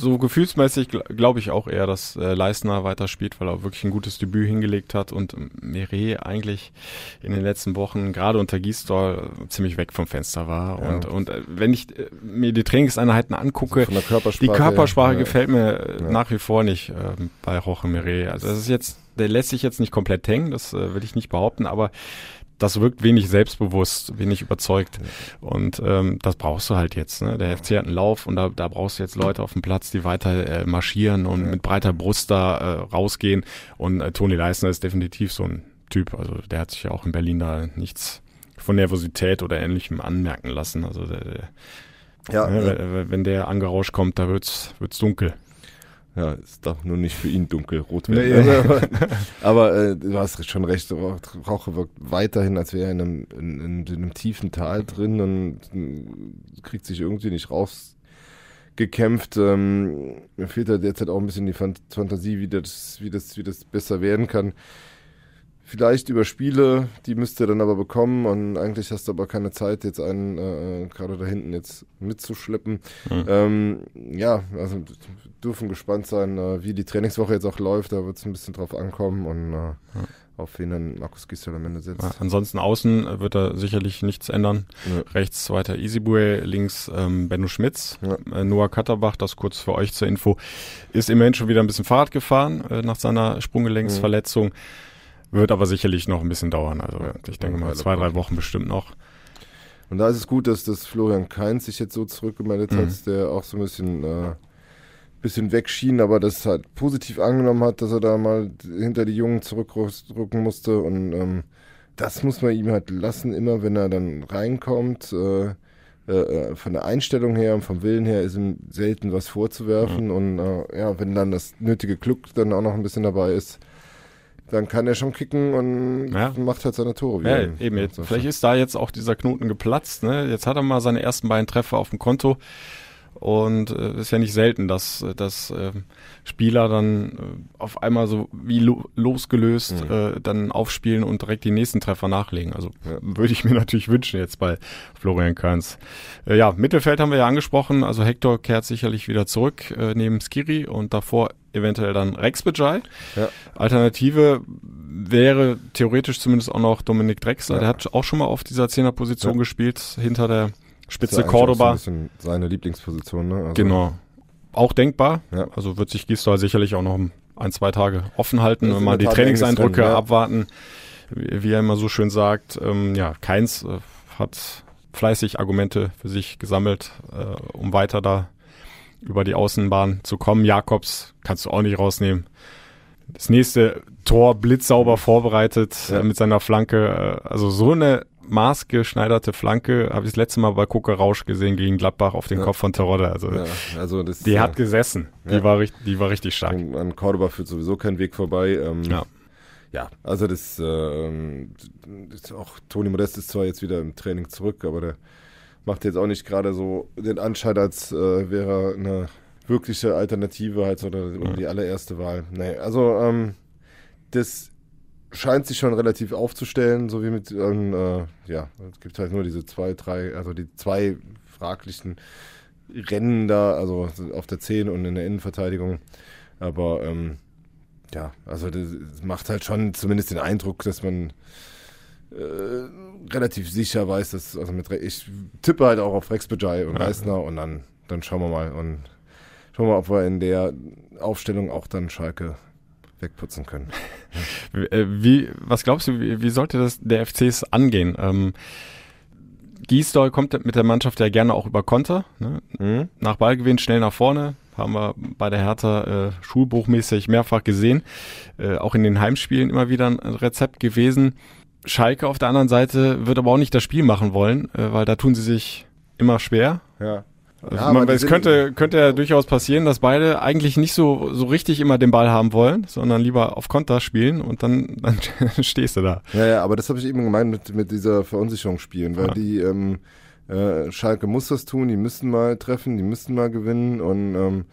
so gefühlsmäßig glaube ich auch eher, dass äh, Leistner weiterspielt, weil er wirklich ein gutes Debüt hingelegt hat und Meret eigentlich in den letzten Wochen gerade unter Gisdol ziemlich weg vom Fenster war. Ja. Und, und äh, wenn ich äh, mir die Trainingseinheiten angucke, also Körpersprache, die Körpersprache ja. gefällt mir äh, ja. nach wie vor nicht äh, bei Roche Meret. Also das ist jetzt, der lässt sich jetzt nicht komplett hängen, das äh, will ich nicht behaupten, aber das wirkt wenig selbstbewusst, wenig überzeugt. Und ähm, das brauchst du halt jetzt. Ne? Der FC hat einen Lauf und da, da brauchst du jetzt Leute auf dem Platz, die weiter äh, marschieren und mit breiter Brust da äh, rausgehen. Und äh, Toni Leisner ist definitiv so ein Typ. Also der hat sich ja auch in Berlin da nichts von Nervosität oder ähnlichem anmerken lassen. Also der, der ja, ne, ja. wenn der angerauscht kommt, da wird's wird's dunkel. Ja, ist doch nur nicht für ihn dunkelrot werden. Nee, aber, <laughs> aber äh, du hast schon recht, Rauche wirkt weiterhin, als wäre er in einem, in, in, in einem tiefen Tal drin und äh, kriegt sich irgendwie nicht rausgekämpft. Ähm, mir fehlt da derzeit auch ein bisschen die Fantasie, wie das, wie das, wie das besser werden kann vielleicht über Spiele, die müsst ihr dann aber bekommen und eigentlich hast du aber keine Zeit, jetzt einen äh, gerade da hinten jetzt mitzuschleppen. Mhm. Ähm, ja, also dürfen gespannt sein, äh, wie die Trainingswoche jetzt auch läuft, da wird es ein bisschen drauf ankommen und äh, ja. auf wen dann Markus Gisdol am Ende setzt. Ja, ansonsten außen wird er sicherlich nichts ändern. Ja. Rechts weiter Easybue, links ähm, Benno Schmitz, äh, Noah Katterbach, das kurz für euch zur Info, ist immerhin schon wieder ein bisschen Fahrrad gefahren äh, nach seiner Sprunggelenksverletzung. Mhm wird aber sicherlich noch ein bisschen dauern. Also ja, ich denke mal zwei, drei Wochen bestimmt noch. Und da ist es gut, dass das Florian Kainz sich jetzt so zurückgemeldet mhm. hat, der auch so ein bisschen, äh, bisschen wegschien, aber das halt positiv angenommen hat, dass er da mal hinter die Jungen zurückrücken musste. Und ähm, das muss man ihm halt lassen, immer wenn er dann reinkommt. Äh, äh, von der Einstellung her und vom Willen her ist ihm selten was vorzuwerfen. Mhm. Und äh, ja, wenn dann das nötige Glück dann auch noch ein bisschen dabei ist, dann kann er schon kicken und ja. macht halt seine Tore wieder. Ja, eben. Jetzt, vielleicht ist da jetzt auch dieser Knoten geplatzt. Ne? Jetzt hat er mal seine ersten beiden Treffer auf dem Konto. Und es äh, ist ja nicht selten, dass, dass äh, Spieler dann äh, auf einmal so wie lo losgelöst mhm. äh, dann aufspielen und direkt die nächsten Treffer nachlegen. Also ja. würde ich mir <laughs> natürlich wünschen jetzt bei Florian Keins. Äh, ja, Mittelfeld haben wir ja angesprochen. Also Hector kehrt sicherlich wieder zurück äh, neben Skiri und davor eventuell dann Rex Bejai. Ja. Alternative wäre theoretisch zumindest auch noch Dominik Drexler. Ja. Der hat auch schon mal auf dieser Zehnerposition gespielt, hinter der Spitze Cordoba. So ein bisschen seine Lieblingsposition, ne? Also genau. Auch denkbar. Ja. Also wird sich Gisdol sicherlich auch noch ein, zwei Tage offen halten, wenn mal die Trainingseindrücke Rennen, ja. abwarten. Wie, wie, er immer so schön sagt, ähm, ja, Keins äh, hat fleißig Argumente für sich gesammelt, äh, um weiter da über die Außenbahn zu kommen. Jakobs kannst du auch nicht rausnehmen. Das nächste Tor blitzsauber vorbereitet ja. äh, mit seiner Flanke. Äh, also so eine maßgeschneiderte Flanke habe ich das letzte Mal bei Kucker Rausch gesehen gegen Gladbach auf den Ja. Kopf von Terodde. Also Ja, also das, die äh, hat gesessen. Die, Ja. war, richtig, die war richtig stark. An, an Cordoba führt sowieso kein Weg vorbei. Ähm, Ja. Ja, also das, ähm, das auch Toni Modest ist zwar jetzt wieder im Training zurück, aber der macht jetzt auch nicht gerade so den Anschein, als äh, wäre er eine wirkliche Alternative halt oder, oder die allererste Wahl. Nee, also ähm, das scheint sich schon relativ aufzustellen, so wie mit ähm, äh, ja, es gibt halt nur diese zwei, drei, also die zwei fraglichen Rennen da, also auf der 10 und in der Innenverteidigung. Aber ähm, ja, also das macht halt schon zumindest den Eindruck, dass man äh, relativ sicher weiß, dass, also mit, ich tippe halt auch auf Rex Bejai und Ja. Reisner und dann, dann schauen wir mal und schauen wir mal, ob wir in der Aufstellung auch dann Schalke wegputzen können. <laughs> Äh, Wie, was glaubst du, wie, wie sollte das der FCs angehen? Ähm, Giesdoll kommt mit der Mannschaft ja gerne auch über Konter. Ne? Mhm. Nach Ballgewinn schnell nach vorne. Haben wir bei der Hertha äh, schulbuchmäßig mehrfach gesehen. Äh, auch in den Heimspielen immer wieder ein Rezept gewesen. Schalke auf der anderen Seite wird aber auch nicht das Spiel machen wollen, äh, weil da tun sie sich immer schwer. Ja. Also Ja, man, es könnte, könnte ja durchaus passieren, dass beide eigentlich nicht so, so richtig immer den Ball haben wollen, sondern lieber auf Konter spielen und dann, <laughs> dann stehst du da. Ja, ja, aber das habe ich eben gemeint mit, mit dieser Verunsicherung spielen, weil Ja. die ähm, äh, Schalke muss das tun, die müssen mal treffen, die müssen mal gewinnen und ähm,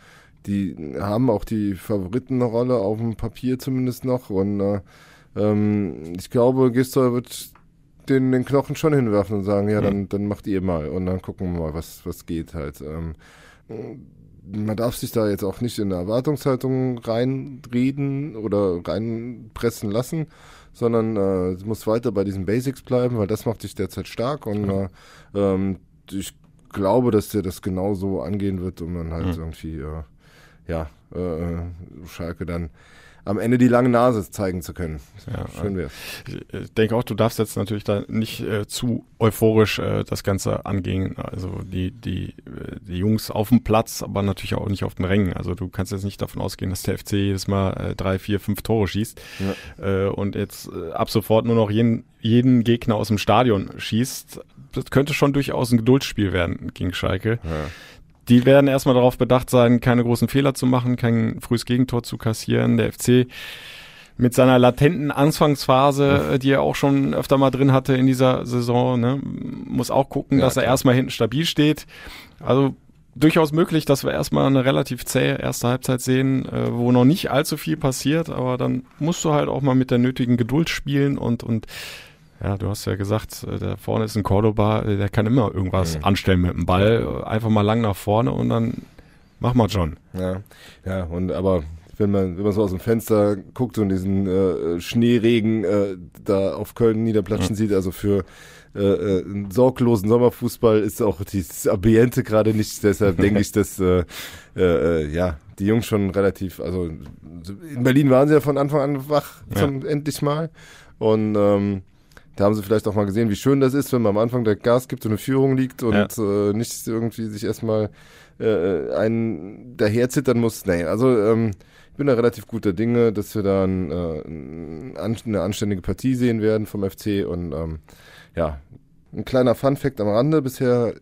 die haben auch die Favoritenrolle auf dem Papier zumindest noch und äh, ähm, ich glaube, Gisdol wird den, den Knochen schon hinwerfen und sagen, ja, dann, dann macht ihr mal und dann gucken wir mal, was, was geht halt. Ähm, man darf sich da jetzt auch nicht in eine Erwartungshaltung reinreden oder reinpressen lassen, sondern äh, es muss weiter bei diesen Basics bleiben, weil das macht dich derzeit stark und äh, ähm, ich glaube, dass der das genauso angehen wird, um dann halt Mhm. irgendwie, äh, ja, äh, Schalke dann am Ende die lange Nase zeigen zu können. Ja, Schön wär's. Ich denke auch, du darfst jetzt natürlich da nicht äh, zu euphorisch äh, das Ganze angehen. Also die, die, äh, die Jungs auf dem Platz, aber natürlich auch nicht auf den Rängen. Also du kannst jetzt nicht davon ausgehen, dass der FC jedes Mal äh, drei, vier, fünf Tore schießt äh, und jetzt äh, ab sofort nur noch jeden, jeden Gegner aus dem Stadion schießt. Das könnte schon durchaus ein Geduldsspiel werden gegen Schalke. Ja. Die werden erstmal darauf bedacht sein, keine großen Fehler zu machen, kein frühes Gegentor zu kassieren. Der FC mit seiner latenten Anfangsphase, äh, die er auch schon öfter mal drin hatte in dieser Saison, ne, muss auch gucken, Ja, dass er klar. erstmal hinten stabil steht. Also durchaus möglich, dass wir erstmal eine relativ zähe erste Halbzeit sehen, äh, wo noch nicht allzu viel passiert, aber dann musst du halt auch mal mit der nötigen Geduld spielen und, und ja, du hast ja gesagt, äh, da vorne ist ein Cordoba, äh, der kann immer irgendwas Mhm. anstellen mit dem Ball, äh, einfach mal lang nach vorne und dann mach mal John. Ja, ja, und aber wenn man, wenn man so aus dem Fenster guckt und diesen äh, Schneeregen äh, da auf Köln niederplatschen sieht, also für äh, einen sorglosen Sommerfußball ist auch dieses Ambiente gerade nicht, deshalb <laughs> denke ich, dass äh, äh, äh, ja, die Jungs schon relativ, also in Berlin waren sie ja von Anfang an wach, zum, endlich mal. Und ähm, da haben sie vielleicht auch mal gesehen, wie schön das ist, wenn man am Anfang der Gas gibt und eine Führung liegt und äh, nicht irgendwie sich erstmal äh, einen daher zittern muss. Nee, also ähm, ich bin da relativ guter Dinge, dass wir da ein, äh, eine anständige Partie sehen werden vom FC und ähm, ja, ein kleiner Fun-Fact am Rande, bisher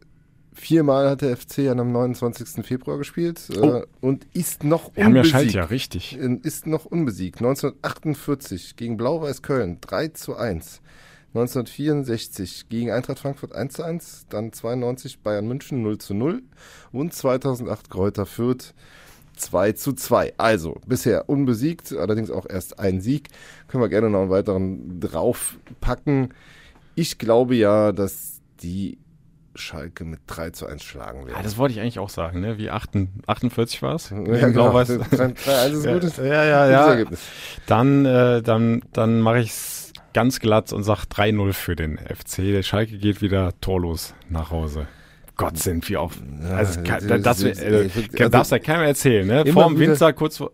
viermal hat der FC an am 29. Februar gespielt äh, Oh. und ist noch Wir haben ja unbesiegt. Schaltjahr, richtig. Ist noch unbesiegt. 1948 gegen Blau-Weiß Köln 3 zu 1. 1964 gegen Eintracht Frankfurt 1 zu 1. Dann 92 Bayern München 0 zu 0. Und 2008 Kräuter Fürth 2 zu 2. Also bisher unbesiegt, allerdings auch erst ein Sieg. Können wir gerne noch einen weiteren draufpacken. Ich glaube ja, dass die Schalke mit 3 zu 1 schlagen Ja, werden. das wollte ich eigentlich auch sagen, ne? Wie 8, 48 war es? Ja, genau. Blau-Weiß. <laughs> 3-1 ist Ja, gut. ja, ja, Gutes ja. Ergebnis. Dann, äh, dann, dann mache ich's ganz glatt und sag 3-0 für den FC. Der Schalke geht wieder torlos nach Hause. Gott sind wir auf. Also, Ja, das, das, das- äh, kann, darfst ja keinem erzählen, ne? Vorm Winter kurz vor,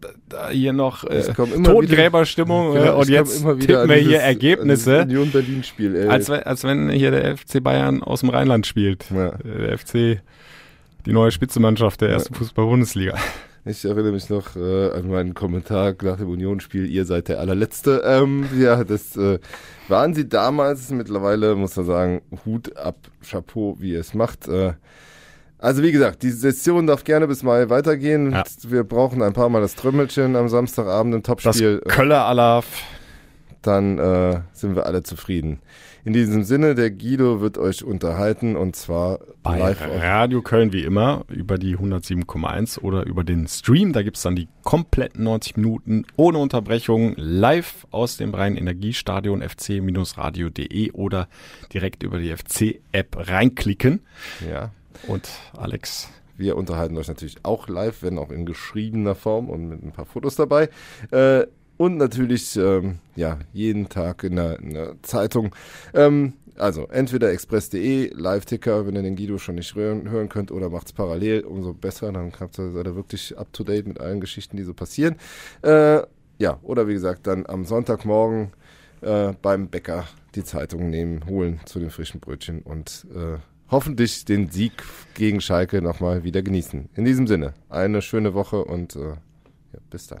da, da hier noch äh, Totengräberstimmung wieder- äh, und jetzt tippen wir hier Ergebnisse. Union Berlin Spiel, ey. Als wenn, als wenn hier der FC Bayern aus dem Rheinland spielt. Ja. Äh, Der FC, die neue Spitzenmannschaft der ersten Fußball-Bundesliga. Ich erinnere mich noch äh, an meinen Kommentar nach dem Unionsspiel, ihr seid der allerletzte. Ähm, ja, das äh, waren sie damals. Mittlerweile muss man sagen, Hut ab, Chapeau, wie ihr es macht. Äh, also wie gesagt, die Session darf gerne bis Mai weitergehen. Ja. Wir brauchen ein paar Mal das Trümmelchen am Samstagabend im Das Topspiel. Köller Alaf. Dann äh, sind wir alle zufrieden. In diesem Sinne, der Guido wird euch unterhalten und zwar Bei live auf Radio Köln wie immer über die 107,1 oder über den Stream. Da gibt's dann die kompletten 90 Minuten ohne Unterbrechung live aus dem Rhein-Energiestadion fc-radio.de oder direkt über die FC-App reinklicken. Ja. Und Alex, Wir unterhalten euch natürlich auch live, wenn auch in geschriebener Form und mit ein paar Fotos dabei. Äh, und natürlich, ähm, ja, jeden Tag in der, in der Zeitung. Ähm, also entweder express.de, Live-Ticker, wenn ihr den Guido schon nicht hören, hören könnt, oder macht's parallel, umso besser. Dann habt ihr, seid ihr wirklich up-to-date mit allen Geschichten, die so passieren. Äh, ja, oder wie gesagt, dann am Sonntagmorgen äh, beim Bäcker die Zeitung nehmen, holen zu den frischen Brötchen und äh, hoffentlich den Sieg gegen Schalke nochmal wieder genießen. In diesem Sinne, eine schöne Woche und äh, ja, bis dann.